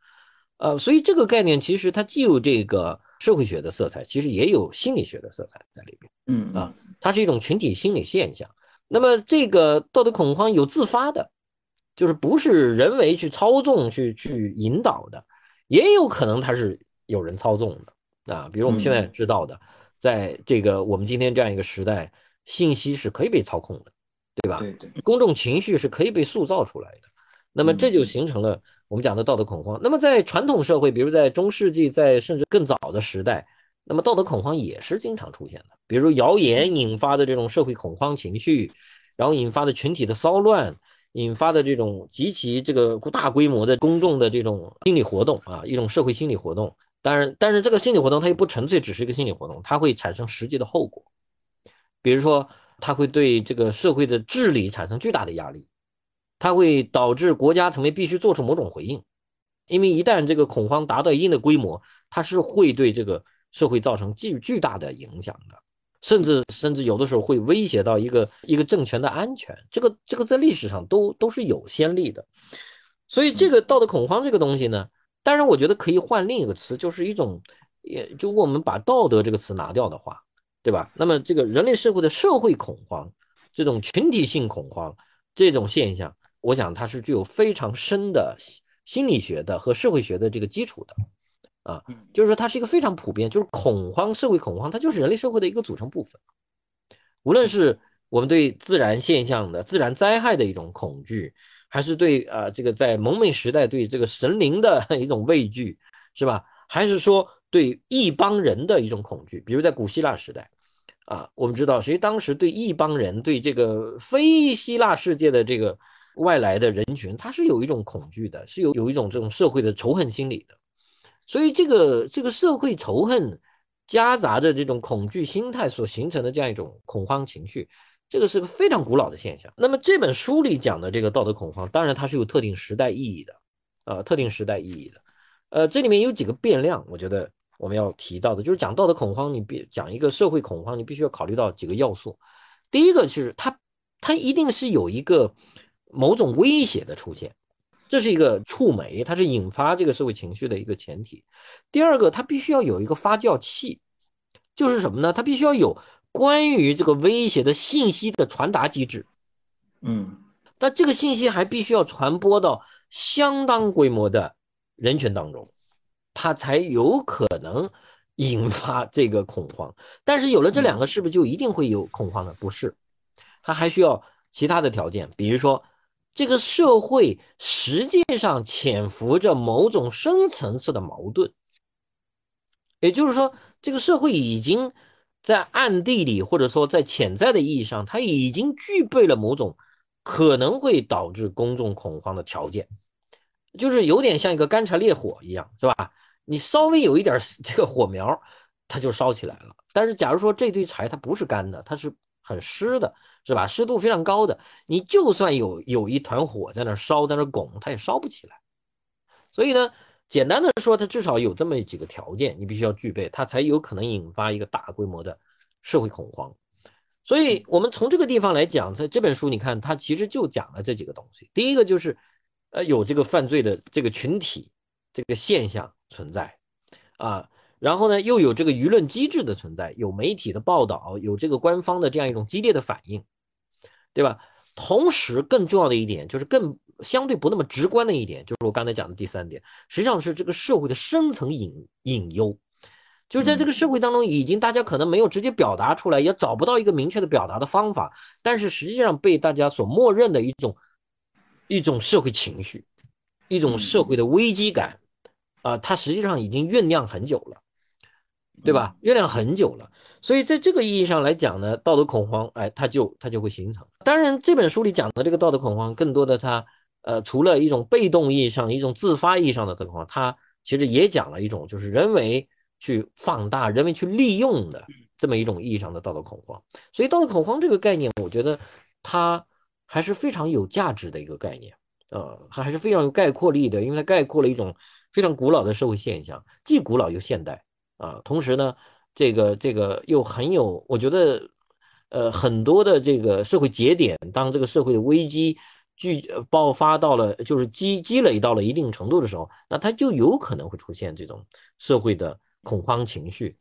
呃，所以这个概念其实它既有这个社会学的色彩，其实也有心理学的色彩在里边，嗯啊，它是一种群体心理现象。那么这个道德恐慌有自发的，就是不是人为去操纵去去引导的，也有可能它是有人操纵的啊，比如我们现在知道的，在这个我们今天这样一个时代。信息是可以被操控的，对吧？对对，公众情绪是可以被塑造出来的。那么这就形成了我们讲的道德恐慌。那么在传统社会，比如在中世纪，在甚至更早的时代，那么道德恐慌也是经常出现的。比如谣言引发的这种社会恐慌情绪，然后引发的群体的骚乱，引发的这种极其这个大规模的公众的这种心理活动啊，一种社会心理活动。当然，但是这个心理活动它又不纯粹只是一个心理活动，它会产生实际的后果。比如说，它会对这个社会的治理产生巨大的压力，它会导致国家层面必须做出某种回应，因为一旦这个恐慌达到一定的规模，它是会对这个社会造成巨巨大的影响的，甚至甚至有的时候会威胁到一个一个政权的安全。这个这个在历史上都都是有先例的，所以这个道德恐慌这个东西呢，当然我觉得可以换另一个词，就是一种，也就我们把道德这个词拿掉的话。对吧？那么这个人类社会的社会恐慌，这种群体性恐慌这种现象，我想它是具有非常深的心理学的和社会学的这个基础的，啊，就是说它是一个非常普遍，就是恐慌，社会恐慌，它就是人类社会的一个组成部分。无论是我们对自然现象的自然灾害的一种恐惧，还是对啊这个在蒙昧时代对这个神灵的 一种畏惧，是吧？还是说？对一帮人的一种恐惧，比如在古希腊时代，啊，我们知道，实际当时对一帮人，对这个非希腊世界的这个外来的人群，他是有一种恐惧的，是有有一种这种社会的仇恨心理的。所以，这个这个社会仇恨夹杂着这种恐惧心态所形成的这样一种恐慌情绪，这个是个非常古老的现象。那么这本书里讲的这个道德恐慌，当然它是有特定时代意义的，呃，特定时代意义的。呃，这里面有几个变量，我觉得我们要提到的，就是讲道德恐慌，你必讲一个社会恐慌，你必须要考虑到几个要素。第一个就是它，它一定是有一个某种威胁的出现。这是一个触媒，它是引发这个社会情绪的一个前提。第二个，它必须要有一个发酵器，就是什么呢？它必须要有关于这个威胁的信息的传达机制。嗯，但这个信息还必须要传播到相当规模的人群当中，它才有可能引发这个恐慌。但是有了这两个，是不是就一定会有恐慌呢？不是，它还需要其他的条件，比如说。这个社会实际上潜伏着某种深层次的矛盾，也就是说，这个社会已经在暗地里，或者说在潜在的意义上，它已经具备了某种可能会导致公众恐慌的条件，就是有点像一个干柴烈火一样，是吧？你稍微有一点 这个火苗，它就烧起来了。但是，假如说这堆柴它不是干的，它是很湿的。是吧？湿度非常高的，你就算有有一团火在那烧，在那拱，它也烧不起来。所以呢，简单的说，它至少有这么几个条件，你必须要具备，它才有可能引发一个大规模的社会恐慌。所以，我们从这个地方来讲，在这本书，你看它其实就讲了这几个东西。第一个就是，呃，有这个犯罪的这个群体这个现象存在，啊。然后呢，又有这个舆论机制的存在，有媒体的报道，有这个官方的这样一种激烈的反应，对吧？同时，更重要的一点就是更相对不那么直观的一点，就是我刚才讲的第三点，实际上是这个社会的深层隐隐忧，就是在这个社会当中，已经大家可能没有直接表达出来，也找不到一个明确的表达的方法，但是实际上被大家所默认的一种一种社会情绪，一种社会的危机感，啊，它实际上已经酝酿很久了。对吧？月亮很久了，所以在这个意义上来讲呢，道德恐慌，哎，它就它就会形成。当然，这本书里讲的这个道德恐慌，更多的它，呃，除了一种被动意义上、一种自发意义上的恐慌，它其实也讲了一种就是人为去放大、人为去利用的这么一种意义上的道德恐慌。所以，道德恐慌这个概念，我觉得它还是非常有价值的一个概念，呃，它还是非常有概括力的，因为它概括了一种非常古老的社会现象，既古老又现代。啊，同时呢，这个这个又很有，我觉得，呃，很多的这个社会节点，当这个社会的危机聚爆发到了，就是积积累到了一定程度的时候，那它就有可能会出现这种社会的恐慌情绪。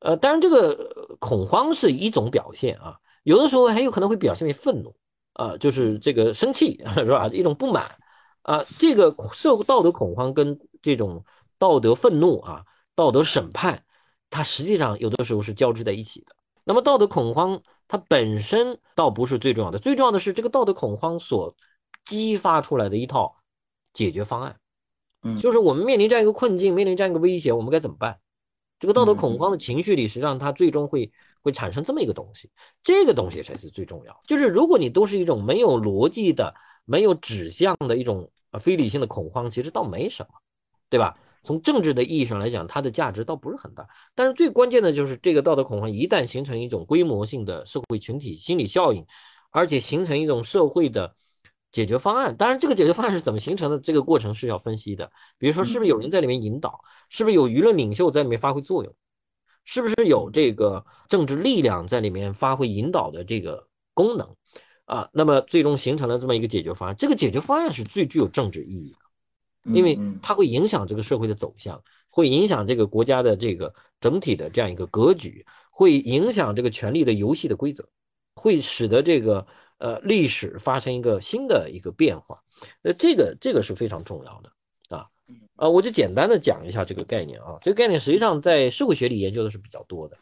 呃，当然这个恐慌是一种表现啊，有的时候还有可能会表现为愤怒啊，就是这个生气 是吧？一种不满啊，这个社会道德恐慌跟这种道德愤怒啊。道德审判，它实际上有的时候是交织在一起的。那么道德恐慌，它本身倒不是最重要的，最重要的是这个道德恐慌所激发出来的一套解决方案。嗯，就是我们面临这样一个困境，面临这样一个威胁，我们该怎么办？这个道德恐慌的情绪里，实际上它最终会会产生这么一个东西，这个东西才是最重要。就是如果你都是一种没有逻辑的、没有指向的一种非理性的恐慌，其实倒没什么，对吧？从政治的意义上来讲，它的价值倒不是很大。但是最关键的就是这个道德恐慌一旦形成一种规模性的社会群体心理效应，而且形成一种社会的解决方案。当然，这个解决方案是怎么形成的，这个过程是要分析的。比如说，是不是有人在里面引导？是不是有舆论领袖在里面发挥作用？是不是有这个政治力量在里面发挥引导的这个功能？啊，那么最终形成了这么一个解决方案。这个解决方案是最具有政治意义的。因为它会影响这个社会的走向，会影响这个国家的这个整体的这样一个格局，会影响这个权力的游戏的规则，会使得这个呃历史发生一个新的一个变化。呃，这个这个是非常重要的啊啊，我就简单的讲一下这个概念啊。这个概念实际上在社会学里研究的是比较多的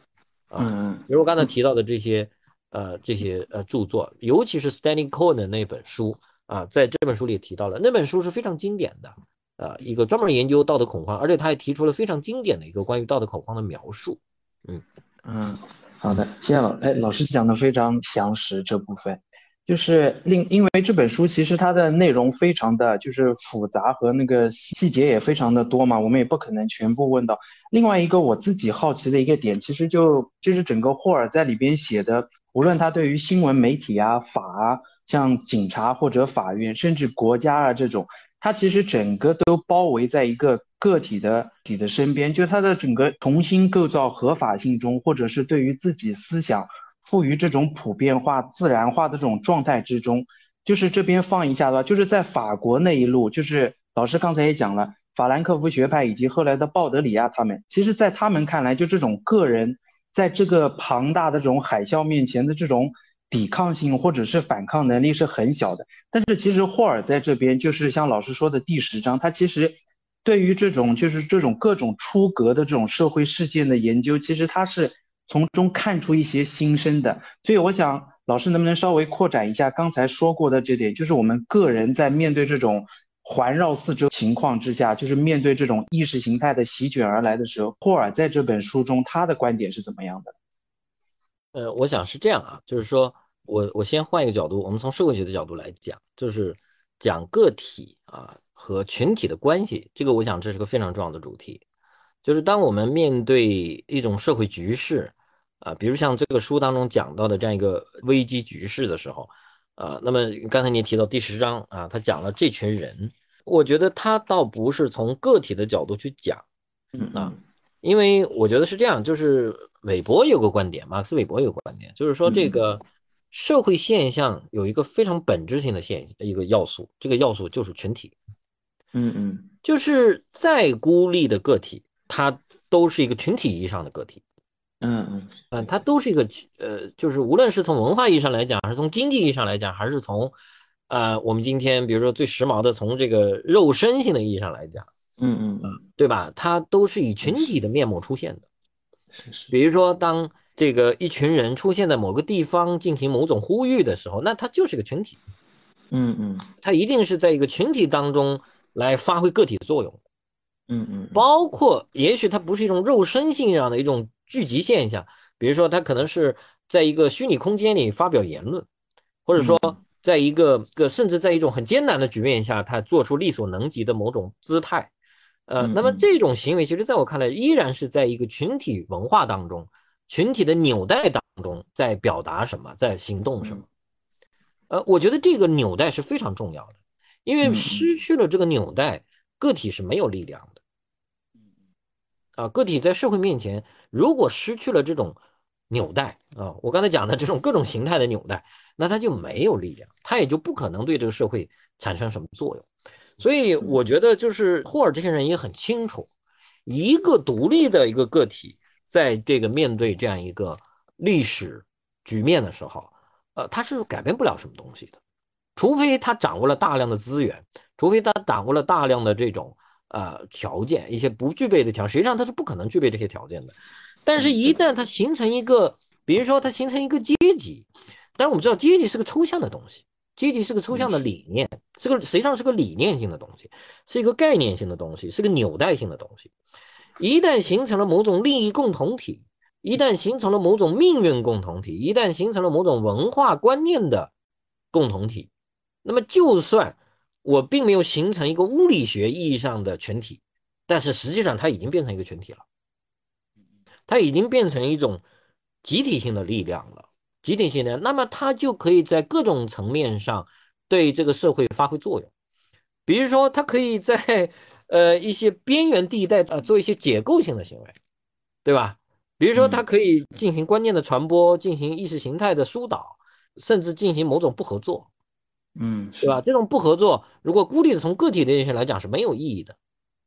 啊，比如我刚才提到的这些呃这些呃著作，尤其是 Stanley Cohen 的那本书啊，在这本书里提到了，那本书是非常经典的。呃，一个专门研究道德恐慌，而且他也提出了非常经典的一个关于道德恐慌的描述。嗯嗯，好的，谢谢老哎，老师讲的非常详实这部分。就是另因为这本书其实它的内容非常的就是复杂和那个细节也非常的多嘛，我们也不可能全部问到。另外一个我自己好奇的一个点，其实就就是整个霍尔在里边写的，无论他对于新闻媒体啊、法啊，像警察或者法院，甚至国家啊这种，它其实整个都包围在一个个体的体的身边，就它的整个重新构造合法性中，或者是对于自己思想。赋予这种普遍化、自然化的这种状态之中，就是这边放一下的话，就是在法国那一路，就是老师刚才也讲了，法兰克福学派以及后来的鲍德里亚他们，其实在他们看来，就这种个人在这个庞大的这种海啸面前的这种抵抗性或者是反抗能力是很小的。但是其实霍尔在这边，就是像老师说的第十章，他其实对于这种就是这种各种出格的这种社会事件的研究，其实他是。从中看出一些新生的，所以我想老师能不能稍微扩展一下刚才说过的这点，就是我们个人在面对这种环绕四周情况之下，就是面对这种意识形态的席卷而来的时候，霍尔在这本书中他的观点是怎么样的？呃，我想是这样啊，就是说我我先换一个角度，我们从社会学的角度来讲，就是讲个体啊和群体的关系，这个我想这是个非常重要的主题，就是当我们面对一种社会局势。啊，比如像这个书当中讲到的这样一个危机局势的时候，啊，那么刚才您提到第十章啊，他讲了这群人，我觉得他倒不是从个体的角度去讲，啊，因为我觉得是这样，就是韦伯有个观点，马克思韦伯有个观点，就是说这个社会现象有一个非常本质性的现一个要素，这个要素就是群体，嗯嗯，就是再孤立的个体，它都是一个群体意义上的个体。嗯嗯嗯，它都是一个呃，就是无论是从文化意义上来讲，还是从经济意义上来讲，还是从呃我们今天比如说最时髦的从这个肉身性的意义上来讲，嗯嗯嗯，对吧？它都是以群体的面目出现的。比如说，当这个一群人出现在某个地方进行某种呼吁的时候，那它就是个群体。嗯嗯，它一定是在一个群体当中来发挥个体作用。嗯嗯，包括也许它不是一种肉身性上的一种。聚集现象，比如说他可能是在一个虚拟空间里发表言论，或者说在一个个甚至在一种很艰难的局面下，他做出力所能及的某种姿态，呃，那么这种行为其实在我看来依然是在一个群体文化当中、群体的纽带当中在表达什么，在行动什么。呃，我觉得这个纽带是非常重要的，因为失去了这个纽带，个体是没有力量的。啊，个体在社会面前，如果失去了这种纽带啊，我刚才讲的这种各种形态的纽带，那他就没有力量，他也就不可能对这个社会产生什么作用。所以我觉得，就是霍尔这些人也很清楚，一个独立的一个个体，在这个面对这样一个历史局面的时候，呃，他是改变不了什么东西的，除非他掌握了大量的资源，除非他掌握了大量的这种。呃，条件一些不具备的条，实际上他是不可能具备这些条件的。但是，一旦它形成一个，比如说它形成一个阶级，但是我们知道阶级是个抽象的东西，阶级是个抽象的理念，是个实际上是个理念性的东西，是一个概念性的东西，是个纽带性的东西。一旦形成了某种利益共同体，一旦形成了某种命运共同体，一旦形成了某种文化观念的共同体，那么就算。我并没有形成一个物理学意义上的群体，但是实际上它已经变成一个群体了，它已经变成一种集体性的力量了，集体性的，那么它就可以在各种层面上对这个社会发挥作用，比如说它可以在呃一些边缘地带啊做一些解构性的行为，对吧？比如说它可以进行观念的传播，进行意识形态的疏导，甚至进行某种不合作。嗯，对吧？这种不合作，如果孤立的从个体的意义来讲是没有意义的，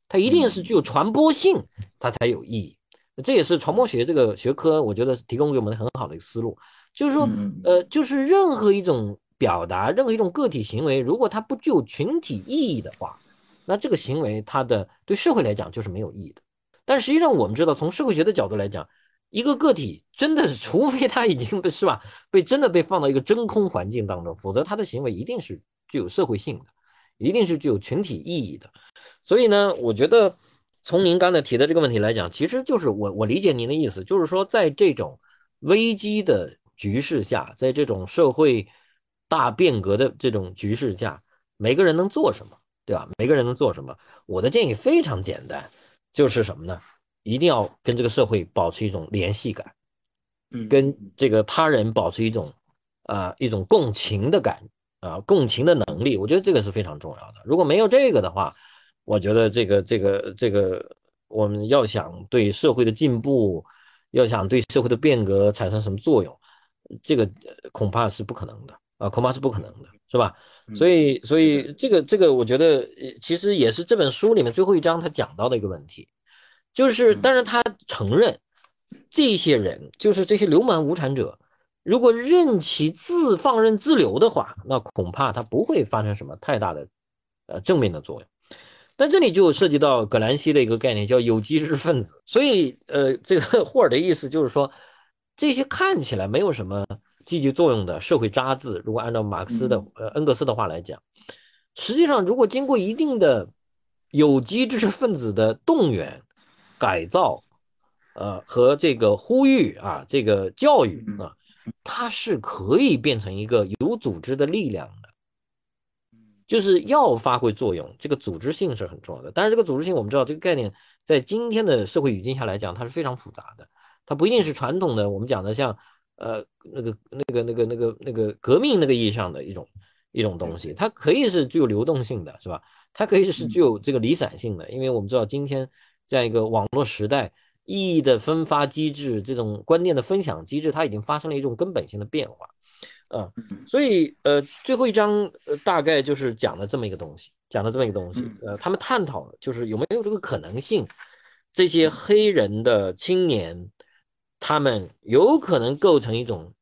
它一定是具有传播性，它才有意义。这也是传播学这个学科，我觉得提供给我们很好的一个思路，就是说，呃，就是任何一种表达，任何一种个体行为，如果它不具有群体意义的话，那这个行为它的对社会来讲就是没有意义的。但实际上，我们知道，从社会学的角度来讲。一个个体真的是，除非他已经被是吧，被真的被放到一个真空环境当中，否则他的行为一定是具有社会性的，一定是具有群体意义的。所以呢，我觉得从您刚才提的这个问题来讲，其实就是我我理解您的意思，就是说在这种危机的局势下，在这种社会大变革的这种局势下，每个人能做什么，对吧？每个人能做什么？我的建议非常简单，就是什么呢？一定要跟这个社会保持一种联系感，嗯，跟这个他人保持一种啊一种共情的感啊共情的能力，我觉得这个是非常重要的。如果没有这个的话，我觉得这个这个这个我们要想对社会的进步，要想对社会的变革产生什么作用，这个恐怕是不可能的啊，恐怕是不可能的，是吧？所以所以这个这个我觉得其实也是这本书里面最后一章他讲到的一个问题。就是，但是他承认，这些人就是这些流氓无产者，如果任其自放任自流的话，那恐怕他不会发生什么太大的，呃，正面的作用。但这里就涉及到葛兰西的一个概念，叫有机知识分子。所以，呃，这个霍尔的意思就是说，这些看起来没有什么积极作用的社会渣滓，如果按照马克思的、呃恩格斯的话来讲，实际上如果经过一定的有机知识分子的动员。改造，呃，和这个呼吁啊，这个教育啊，它是可以变成一个有组织的力量的，就是要发挥作用，这个组织性是很重要的。但是这个组织性，我们知道这个概念在今天的社会语境下来讲，它是非常复杂的，它不一定是传统的我们讲的像呃那个那个那个那个那个革命那个意义上的一种一种东西，它可以是具有流动性的，是吧？它可以是具有这个离散性的，因为我们知道今天。这样一个网络时代，意义的分发机制，这种观念的分享机制，它已经发生了一种根本性的变化，嗯，所以呃，最后一章呃大概就是讲了这么一个东西，讲了这么一个东西，呃，他们探讨就是有没有这个可能性，这些黑人的青年，他们有可能构成一种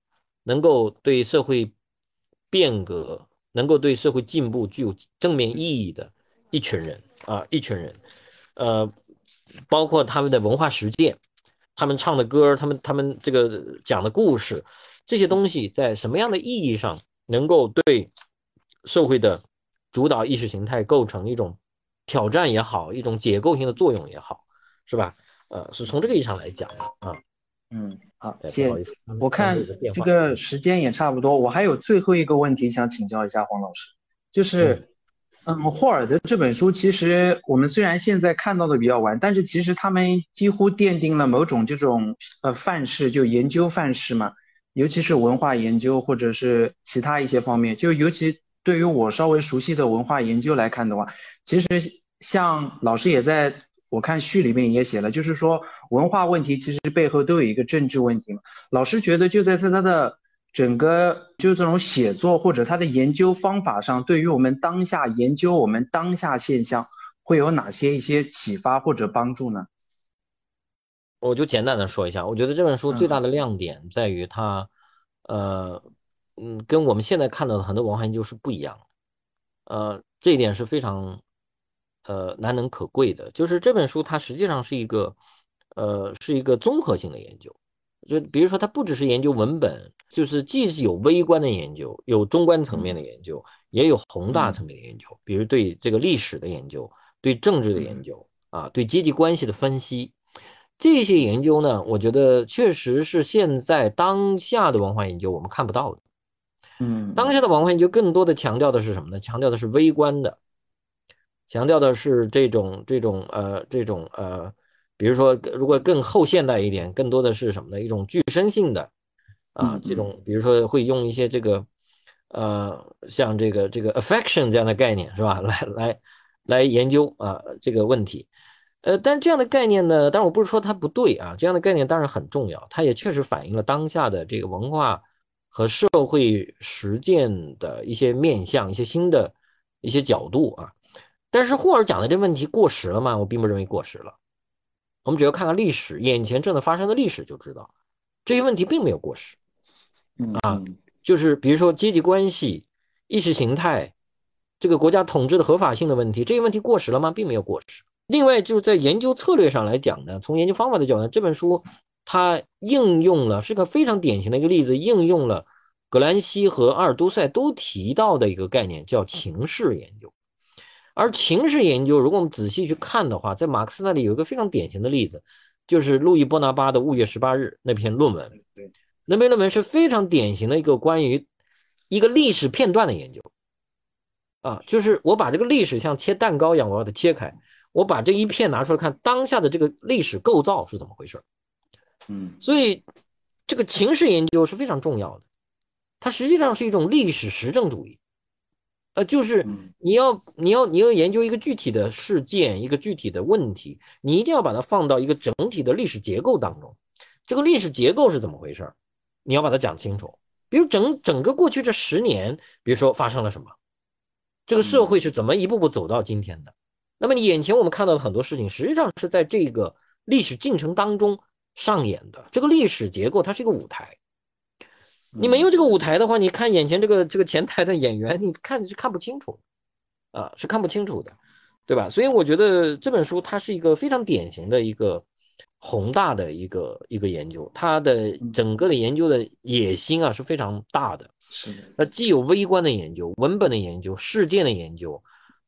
能够对社会变革、能够对社会进步具有正面意义的一群人啊，一群人，呃。包括他们的文化实践，他们唱的歌，他们他们这个讲的故事，这些东西在什么样的意义上能够对社会的主导意识形态构成一种挑战也好，一种解构性的作用也好，是吧？呃，是从这个意义上来讲的啊。嗯，好，谢谢。我看这个时间也差不多，我还有最后一个问题想请教一下黄老师，就是。嗯，霍尔的这本书其实我们虽然现在看到的比较晚，但是其实他们几乎奠定了某种这种呃范式，就研究范式嘛，尤其是文化研究或者是其他一些方面，就尤其对于我稍微熟悉的文化研究来看的话，其实像老师也在我看序里面也写了，就是说文化问题其实背后都有一个政治问题嘛。老师觉得就在在他的。整个就是这种写作或者他的研究方法上，对于我们当下研究我们当下现象，会有哪些一些启发或者帮助呢？我就简单的说一下，我觉得这本书最大的亮点在于它，呃，嗯，跟我们现在看到的很多文化研究是不一样的，呃，这一点是非常，呃，难能可贵的。就是这本书它实际上是一个，呃，是一个综合性的研究。就比如说，它不只是研究文本，就是既是有微观的研究，有中观层面的研究，也有宏大层面的研究。比如对这个历史的研究，对政治的研究，啊，对阶级关系的分析，这些研究呢，我觉得确实是现在当下的文化研究我们看不到的。嗯，当下的文化研究更多的强调的是什么呢？强调的是微观的，强调的是这种这种呃这种呃。比如说，如果更后现代一点，更多的是什么呢？一种具身性的啊，这种比如说会用一些这个呃，像这个这个 affection 这样的概念是吧？来来来研究啊这个问题。呃，但这样的概念呢，当然我不是说它不对啊，这样的概念当然很重要，它也确实反映了当下的这个文化和社会实践的一些面向、一些新的一些角度啊。但是霍尔讲的这问题过时了吗？我并不认为过时了。我们只要看看历史，眼前正在发生的历史，就知道这些问题并没有过时。啊，就是比如说阶级关系、意识形态、这个国家统治的合法性的问题，这些问题过时了吗？并没有过时。另外，就是在研究策略上来讲呢，从研究方法的角度，这本书它应用了是个非常典型的一个例子，应用了格兰西和阿尔都塞都提到的一个概念，叫情势研究。而情势研究，如果我们仔细去看的话，在马克思那里有一个非常典型的例子，就是路易波拿巴的《五月十八日》那篇论文。那篇论文是非常典型的一个关于一个历史片段的研究，啊，就是我把这个历史像切蛋糕一样，我把它切开，我把这一片拿出来看，当下的这个历史构造是怎么回事嗯，所以这个情势研究是非常重要的，它实际上是一种历史实证主义，呃，就是你要你要你要研究一个具体的事件，一个具体的问题，你一定要把它放到一个整体的历史结构当中，这个历史结构是怎么回事你要把它讲清楚。比如整整个过去这十年，比如说发生了什么，这个社会是怎么一步步走到今天的？那么你眼前我们看到的很多事情，实际上是在这个历史进程当中上演的。这个历史结构它是一个舞台，你没有这个舞台的话，你看眼前这个这个前台的演员，你看是看不清楚，啊，是看不清楚的，对吧？所以我觉得这本书它是一个非常典型的一个。宏大的一个一个研究，它的整个的研究的野心啊是非常大的。是的，它既有微观的研究、文本的研究、事件的研究，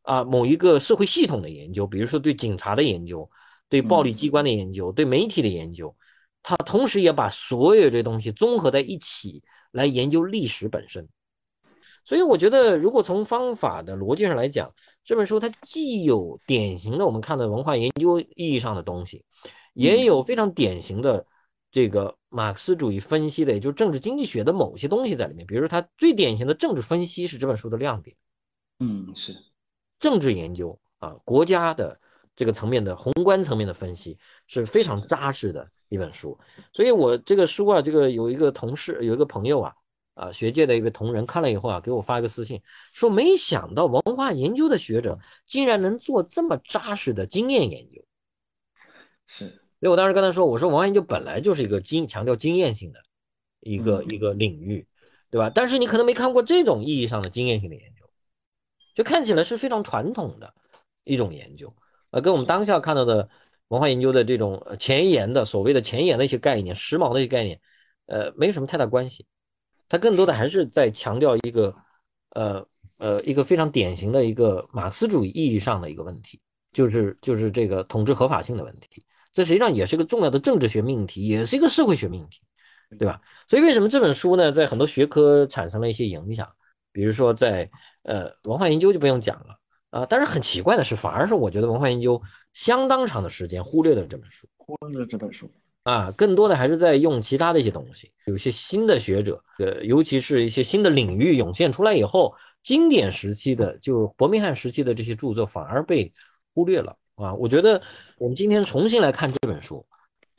啊，某一个社会系统的研究，比如说对警察的研究、对暴力机关的研究、对媒体的研究，它同时也把所有这东西综合在一起来研究历史本身。所以我觉得，如果从方法的逻辑上来讲，这本书它既有典型的我们看的文化研究意义上的东西。也有非常典型的这个马克思主义分析的，也就是政治经济学的某些东西在里面。比如说，它最典型的政治分析是这本书的亮点。嗯，是政治研究啊，国家的这个层面的宏观层面的分析是非常扎实的一本书。所以我这个书啊，这个有一个同事，有一个朋友啊，啊，学界的一个同仁看了以后啊，给我发一个私信，说没想到文化研究的学者竟然能做这么扎实的经验研究。是。所以我当时跟他说：“我说文化研究本来就是一个经强调经验性的一个一个领域，对吧？但是你可能没看过这种意义上的经验性的研究，就看起来是非常传统的一种研究，呃，跟我们当下看到的文化研究的这种前沿的所谓的前沿的一些概念、时髦的一些概念，呃，没什么太大关系。它更多的还是在强调一个呃呃一个非常典型的一个马克思主义意义上的一个问题，就是就是这个统治合法性的问题。”这实际上也是一个重要的政治学命题，也是一个社会学命题，对吧？所以为什么这本书呢，在很多学科产生了一些影响？比如说在呃文化研究就不用讲了啊。但是很奇怪的是，反而是我觉得文化研究相当长的时间忽略了这本书，忽略了这本书啊，更多的还是在用其他的一些东西。有些新的学者，呃，尤其是一些新的领域涌现出来以后，经典时期的就伯明翰时期的这些著作反而被忽略了。啊，我觉得我们今天重新来看这本书，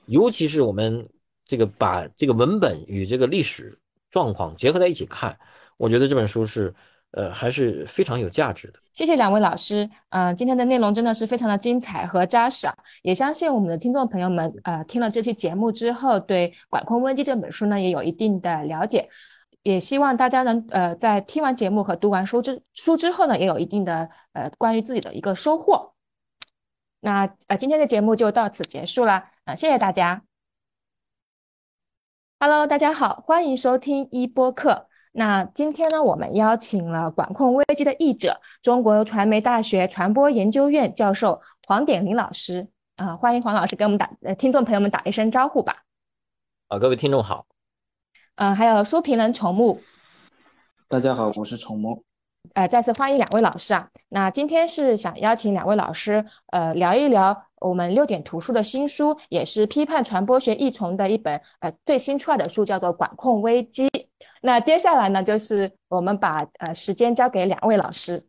尤其是我们这个把这个文本与这个历史状况结合在一起看，我觉得这本书是呃还是非常有价值的。谢谢两位老师，嗯，今天的内容真的是非常的精彩和扎实，也相信我们的听众朋友们呃听了这期节目之后，对《管控危机》这本书呢也有一定的了解，也希望大家能呃在听完节目和读完书之书之后呢，也有一定的呃关于自己的一个收获。那呃，今天的节目就到此结束了，啊，谢谢大家。Hello，大家好，欢迎收听一播客。那今天呢，我们邀请了管控危机的译者，中国传媒大学传播研究院教授黄典林老师，啊，欢迎黄老师给我们打呃听众朋友们打一声招呼吧。啊，各位听众好。嗯，还有书评人虫木。大家好，我是虫木。呃，再次欢迎两位老师啊。那今天是想邀请两位老师，呃，聊一聊我们六点图书的新书，也是批判传播学译丛的一本呃最新出来的书，叫做《管控危机》。那接下来呢，就是我们把呃时间交给两位老师。